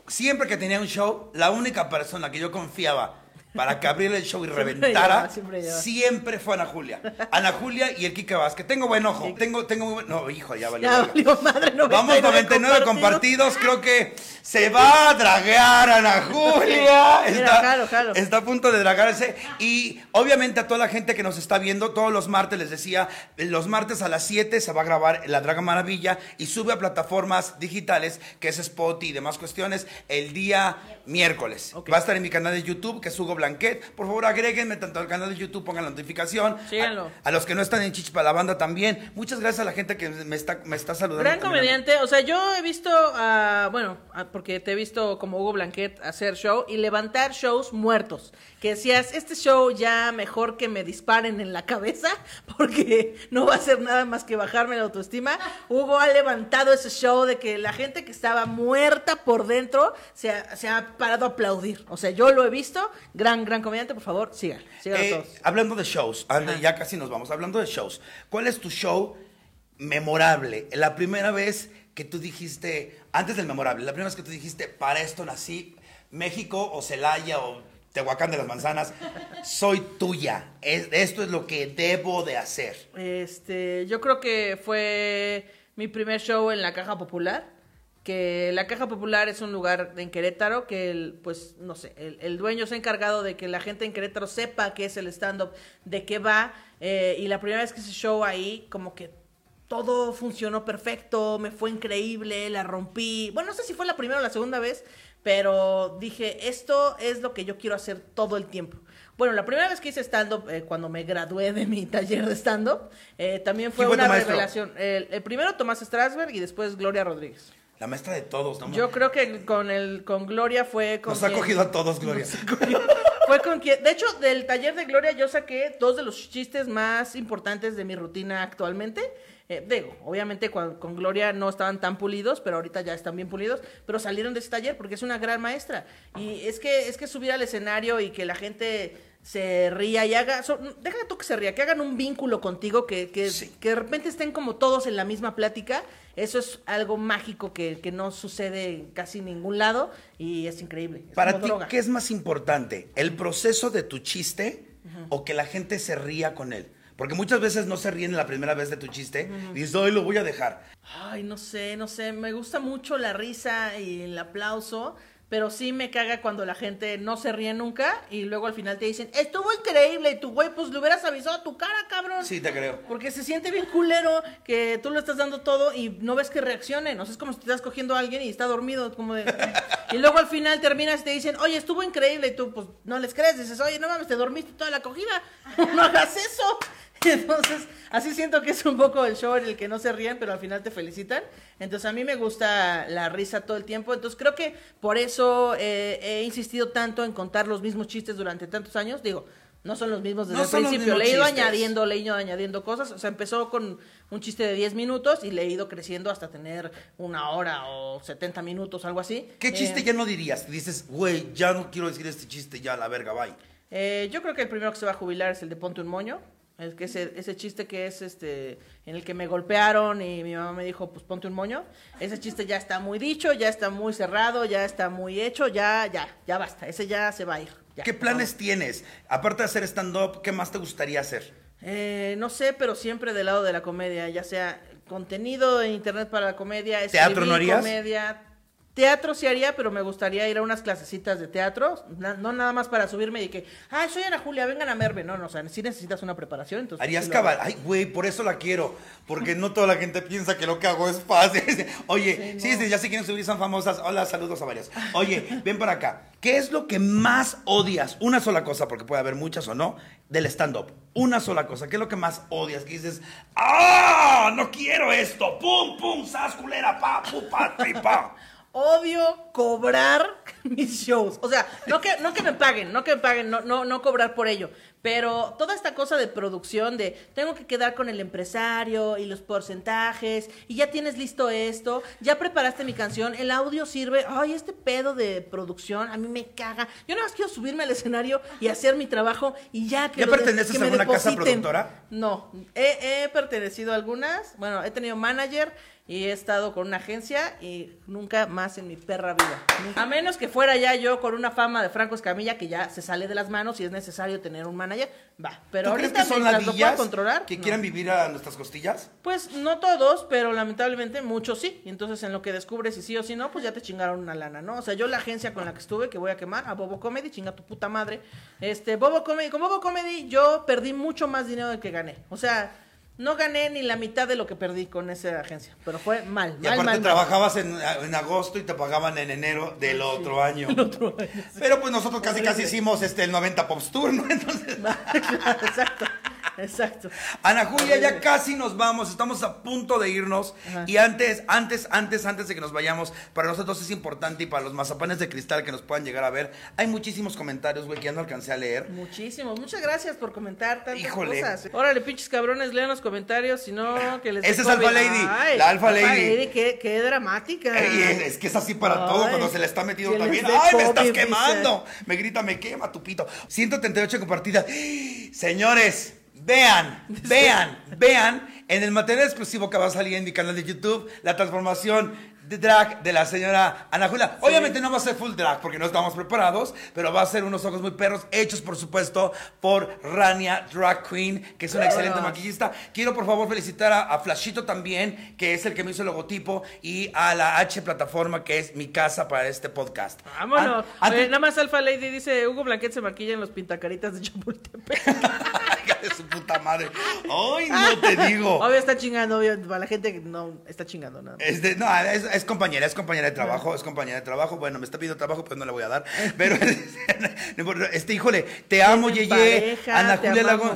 siempre que tenía un show, la única persona que yo confiaba para que abriera el show y reventara, siempre lleva. siempre fue Ana Julia. Ana Julia y el Kike Vázquez. Tengo buen ojo. Tengo, tengo muy buen. No, hijo, ya valió. Ya valió madre, 99 Vamos 99 compartidos. Creo que se va a draguear Ana Julia. Mira, jalo, jalo. está a punto de dragarse. Y obviamente a toda la gente que nos está viendo, todos los martes les decía, los martes a las 7 se va a grabar La Draga Maravilla y sube a plataformas digitales, que es Spot y demás cuestiones, el día miércoles. Va a estar en mi canal de YouTube, que es Hugo Blanquet. Por favor, agréguenme tanto al canal de YouTube, pongan la notificación. Síganlo. A, a los que no están en Chichi para la banda también. Muchas gracias a la gente que me está, me está saludando. Gran comediante, o sea, yo he visto, bueno, porque te he visto como Hugo Blanquet hacer show y levantar shows muertos. Que decías, este show ya mejor que me disparen en la cabeza, porque no va a hacer nada más que bajarme la autoestima. Hugo ha levantado ese show de que la gente que estaba muerta por dentro se ha, se ha parado a aplaudir. O sea, yo lo he visto. Gran, gran comediante, por favor, sigan, sigan Eh, todos. hablando de shows, ya casi nos vamos. Hablando de shows, ¿cuál es tu show memorable? La primera vez que tú dijiste, antes del memorable, la primera vez que tú dijiste, para esto nací, México o Celaya o Tehuacán de las Manzanas, soy tuya. Es- esto es lo que debo de hacer. Este, yo creo que fue mi primer show en la Caja Popular. Que la Caja Popular es un lugar en Querétaro que, el, pues, no sé, el, el dueño se ha encargado de que la gente en Querétaro sepa qué es el stand-up, de qué va. eh, y la primera vez que hice show ahí, como que todo funcionó perfecto, me fue increíble, la rompí. Bueno, no sé si fue la primera o la segunda vez, pero dije, esto es lo que yo quiero hacer todo el tiempo. Bueno, la primera vez que hice stand-up, eh, cuando me gradué de mi taller de stand-up, eh, también fue ¿Quién fue tu una revelación. El, el primero Tomás Strasberg y después Gloria Rodríguez. La maestra de todos, ¿no? Yo creo que con el con Gloria fue con Nos ha cogido a todos, Gloria. fue con quien, de hecho, del taller de Gloria yo saqué dos de los chistes más importantes de mi rutina actualmente. Eh, digo, obviamente con, con Gloria no estaban tan pulidos, pero ahorita ya están bien pulidos, pero salieron de ese taller porque es una gran maestra. Y es que, es que subir al escenario y que la gente se ría y haga, so- deja tú que se ría, que hagan un vínculo contigo, que, que, Sí. que de repente estén como todos en la misma plática, eso es algo mágico que, que no sucede en casi ningún lado y es increíble. es Para ti, droga. ¿qué es más importante? ¿El proceso de tu chiste o que la gente se ría con él? Porque muchas veces no se ríen la primera vez de tu chiste y dices, hoy lo voy a dejar. Ay, no sé, no sé. Me gusta mucho la risa y el aplauso, pero sí me caga cuando la gente no se ríe nunca y luego al final te dicen, estuvo increíble y tu güey, pues le hubieras avisado a tu cara, cabrón. Sí, te creo. Porque se siente bien culero que tú le estás dando todo y no ves que reaccione. O sea, es como si te estás cogiendo a alguien y está dormido. Como de... y luego al final terminas y te dicen, oye, estuvo increíble. Y tú, pues, no les crees. Dices, oye, no mames, te dormiste toda la cogida. no hagas eso. Entonces, así siento que es un poco el show en el que no se ríen, pero al final te felicitan. Entonces, a mí me gusta la risa todo el tiempo. Entonces, creo que por eso eh, he insistido tanto en contar los mismos chistes durante tantos años. Digo, no son los mismos desde No el principio. Le he ido chistes. añadiendo, le he ido añadiendo cosas. O sea, empezó con un chiste de 10 minutos y le he ido creciendo hasta tener una hora o 70 minutos, algo así. ¿Qué chiste Eh, ya no dirías? Dices, güey, ya no quiero decir este chiste, ya la verga, bye. Eh, yo creo que el primero que se va a jubilar es el de Ponte un moño. Es que ese, ese chiste que es este en el que me golpearon y mi mamá me dijo, pues ponte un moño. Ese chiste ya está muy dicho, ya está muy cerrado, ya está muy hecho, ya, ya, ya basta. Ese ya se va a ir. ya, ¿Qué planes tienes? Aparte de hacer stand-up, ¿qué más te gustaría hacer? Eh, no sé, pero siempre del lado de la comedia, ya sea contenido en internet para la comedia, ¿Teatro no harías? comedia. Teatro sí haría, pero me gustaría ir a unas clasecitas de teatro, na- no nada más para subirme y que, ay, soy Ana Julia, vengan a verme. No, no, o sea, sí necesitas una preparación. Entonces Harías sí lo hago. cabal. Ay, güey, por eso la quiero. Porque no toda la gente piensa que lo que hago es fácil. Oye, sí, sí, ya se quieren subir, son famosas. Hola, saludos a varias. Oye, ven para acá. ¿Qué es lo que más odias? Una sola cosa, porque puede haber muchas o no, del stand-up. Una sola cosa. ¿Qué es lo que más odias? Que dices, ¡ah! No quiero esto. ¡Pum, pum! ¡Sas, culera! ¡Pa, pu, pa, tri, pa! Odio cobrar mis shows. O sea, no que, no que me paguen, no que me paguen, no, no, no cobrar por ello. Pero toda esta cosa de producción de tengo que quedar con el empresario y los porcentajes y ya tienes listo esto, ya preparaste mi canción, el audio sirve. Ay, este pedo de producción a mí me caga. Yo nada más quiero subirme al escenario y hacer mi trabajo y ya que ¿Ya perteneces a alguna casa productora? No, he, he pertenecido a algunas. Bueno, he tenido manager y he estado con una agencia y nunca más en mi perra vida. A menos que fuera ya yo con una fama de Franco Escamilla que ya se sale de las manos y es necesario tener un manager. Va, pero ¿Tú crees ahorita que son pueda ladillas controlar. que no. quieran vivir a nuestras costillas? Pues no todos, pero lamentablemente muchos sí. Entonces en lo que descubres si sí o si no, pues ya te chingaron una lana, ¿no? O sea, yo la agencia con la que estuve, que voy a quemar, a Bobo Comedy, chinga tu puta madre. Este, Bobo Comedy, con Bobo Comedy yo perdí mucho más dinero del que gané. O sea, no gané ni la mitad de lo que perdí con esa agencia. Pero fue mal, Y mal, aparte mal, trabajabas en, en agosto y te pagaban en enero del otro año. Pero pues nosotros casi casi hicimos este el 90 Pops Tour, ¿no? Entonces, exacto, exacto. Ana Julia, ya casi nos vamos, estamos a punto de irnos. Ajá. Y antes, antes, antes, antes de que nos vayamos, para nosotros es importante y para los mazapanes de cristal que nos puedan llegar a ver, hay muchísimos comentarios, güey, que ya no alcancé a leer. Muchísimos. Muchas gracias por comentar tantas Híjole. cosas. Órale, pinches cabrones, lean los comentarios, si no, que les Esa es. Alpha Lady, la Alpha Lady. qué, qué dramática. Ey, es, es que es así para todo, Ay, cuando se le está metido también. ¡Ay, me estás dice. quemando! Me grita, me quema tu pito. 138 compartidas. Señores, vean, vean, vean en el material exclusivo que va a salir en mi canal de YouTube la transformación de drag de la señora Ana Julia. Obviamente no va a ser full drag porque no estamos preparados, pero va a ser unos ojos muy perros, hechos por supuesto por Rania Drag Queen, que es una excelente maquillista. Quiero por favor felicitar a, a Flashito también, que es el que me hizo el logotipo, y a la H plataforma, que es mi casa para este podcast. Vámonos. An- antes- Oye, nada más Alfa Lady dice, Hugo Blanquet se maquilla en los pintacaritas de Chapultepec. De su puta madre. Ay, no te digo. Obvio está chingando, obvio, para la gente no está chingando nada. más. Este, no, es, es compañera, es compañera de trabajo, es compañera de trabajo. Bueno, me está pidiendo trabajo, pues no le voy a dar. Pero, este, híjole, te amo, Yeye, pareja, Ana Julia Lago.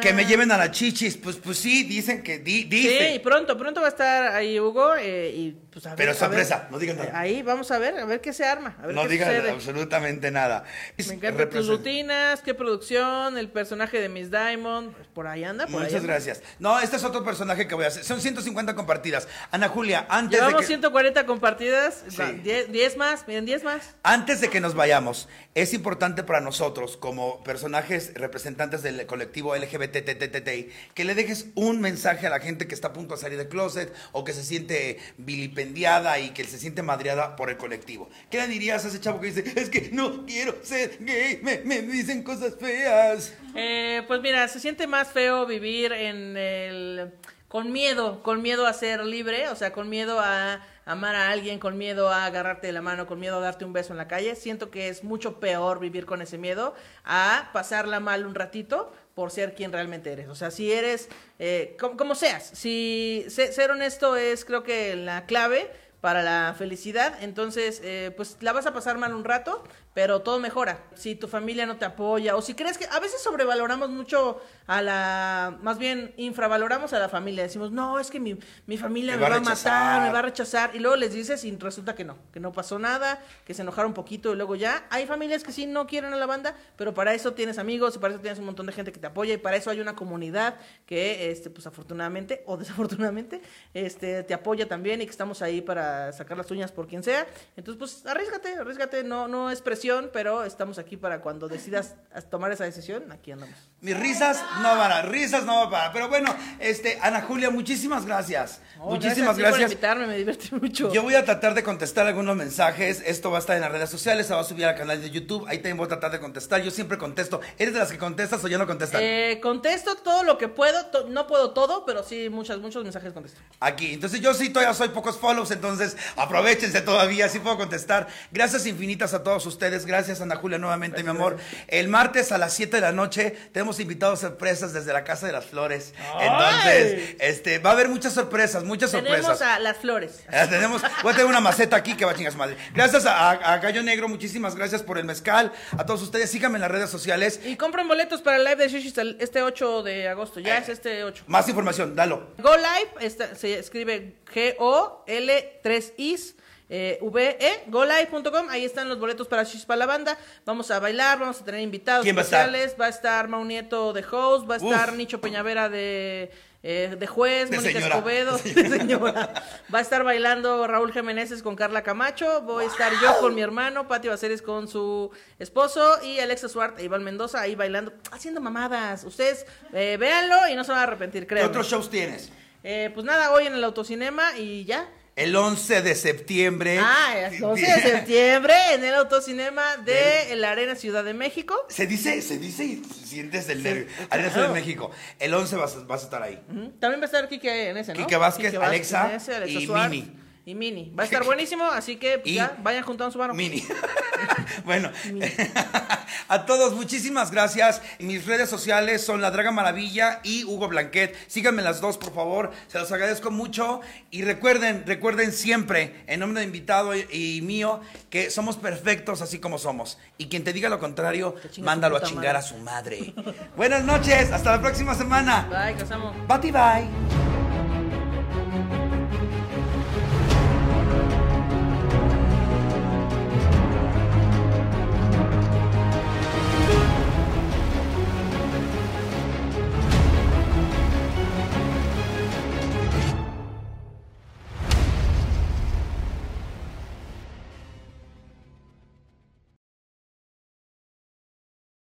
Que me lleven a la chichis. Pues, pues sí, dicen que, di, Sí, dice. y pronto, pronto va a estar ahí Hugo eh, y pues a ver. Pero a sorpresa, ver. no digan nada. Ahí vamos a ver, a ver qué se arma, a ver no qué digan sucede. absolutamente nada. Me encantan tus rutinas, qué producción, el personaje de Miss Diamond, pues, por ahí anda, por ahí Muchas anda. gracias. No, este es otro personaje que voy a hacer. Son 150 compartidas. Ana Julia, antes de Llevamos que... 140 compartidas, Sí. va, 10, 10 más, miren, 10 más. Antes de que nos vayamos, es importante para nosotros, como personajes representantes del colectivo LGBTTTTI, que le dejes un mensaje a la gente que está a punto de salir del closet o que se siente vilipendiada y que se siente madreada por el colectivo. ¿Qué le dirías a ese chavo que dice, es que no quiero ser gay, me, me dicen cosas feas? Eh, pues mira, se siente más feo vivir en el con miedo, con miedo a ser libre, o sea, con miedo a amar a alguien, con miedo a agarrarte de la mano, con miedo a darte un beso en la calle. Siento que es mucho peor vivir con ese miedo a pasarla mal un ratito por ser quien realmente eres. O sea, si eres, eh, como, seas, si se- ser honesto es creo que la clave para la felicidad, entonces eh, pues la vas a pasar mal un rato, pero todo mejora. Si tu familia no te apoya o si crees que a veces sobrevaloramos mucho a la, más bien infravaloramos a la familia, decimos, no, es que mi, mi familia me, va, a matar, rechazar". me va a rechazar, y luego les dices y resulta que no, que no pasó nada, que se enojaron un poquito y luego ya. Hay familias que sí no quieren a la banda, pero para eso tienes amigos y para eso tienes un montón de gente que te apoya y para eso hay una comunidad que, este, pues afortunadamente o desafortunadamente, este, te apoya también y que estamos ahí para sacar las uñas por quien sea. Entonces, pues arriesgate, arriesgate, no, no es presión, pero estamos aquí para cuando decidas tomar esa decisión, aquí andamos. Mis risas no van a, risas no van a parar. Pero bueno, este, Ana Julia, muchísimas gracias. Oh, muchísimas ti gracias. por invitarme, me divertí mucho. Yo voy a tratar de contestar algunos mensajes. Esto va a estar en las redes sociales, se va a subir al canal de YouTube. Ahí también voy a tratar de contestar. Yo siempre contesto. ¿Eres de las que contestas o ya no contestan? Eh, contesto todo lo que puedo, to- no puedo todo, pero sí muchas, muchos mensajes contesto. Aquí. Entonces yo sí todavía soy pocos follows, entonces aprovechense todavía, sí puedo contestar. Gracias infinitas a todos ustedes. Gracias Ana Julia nuevamente, mi amor. El martes a las 7 de la noche tenemos invitados sorpresas desde la Casa de las Flores. ¡Ay! Entonces, este, va a haber muchas sorpresas, muchas Tenemos sorpresas. a las flores. Ya tenemos, voy a tener una maceta aquí que va a chingar su madre. Gracias a, a- a Gallo Negro, muchísimas gracias por el mezcal. A todos ustedes, síganme en las redes sociales. Y compren boletos para el live de Shishis este 8 de agosto. Ya Eh. es este 8. Más información, dalo. Go Live se escribe G-O-L-3-Is. Eh, VE, golive.com, ahí están los boletos para para la banda. Vamos a bailar, vamos a tener invitados ¿Quién estar? especiales. Va a estar Mau Nieto de host, va a estar Uf. Nicho Peñavera de, eh, de juez, De Mónica señora. Escobedo, de señora. Va a estar bailando Raúl Jiménez con Carla Camacho. Voy a estar yo con mi hermano, Pati Baceres con su esposo y Alexa Suart e Iván Mendoza ahí bailando, haciendo mamadas. Ustedes eh, véanlo y no se van a arrepentir, ¿Qué creo. otros shows tienes? Eh, pues nada, hoy en el autocinema y ya. El 11 de septiembre. Ah, el 12 de septiembre en el autocinema de la Arena Ciudad de México. Se dice, se dice y sientes el Sí, nervio. claro. Arena Ciudad de México. El 11 vas, a- vas a estar ahí. También va a estar Quique en ese, ¿no? Quique Vázquez, Vázquez Alexa en ese, Alexa y Suárez. Y mini. Va a estar buenísimo, así que pues, Y- ya vayan juntando su mano. Mini. bueno, a todos muchísimas gracias. Mis redes sociales son La Draga Maravilla y Hugo Blanquet. Síganme las dos, por favor. Se los agradezco mucho. Y recuerden, recuerden siempre, en nombre de invitado y, y mío, que somos perfectos así como somos. Y quien te diga lo contrario, mándalo a chingar madre. a su madre. Buenas noches, hasta la próxima semana. Bye, casamos. Bye bye.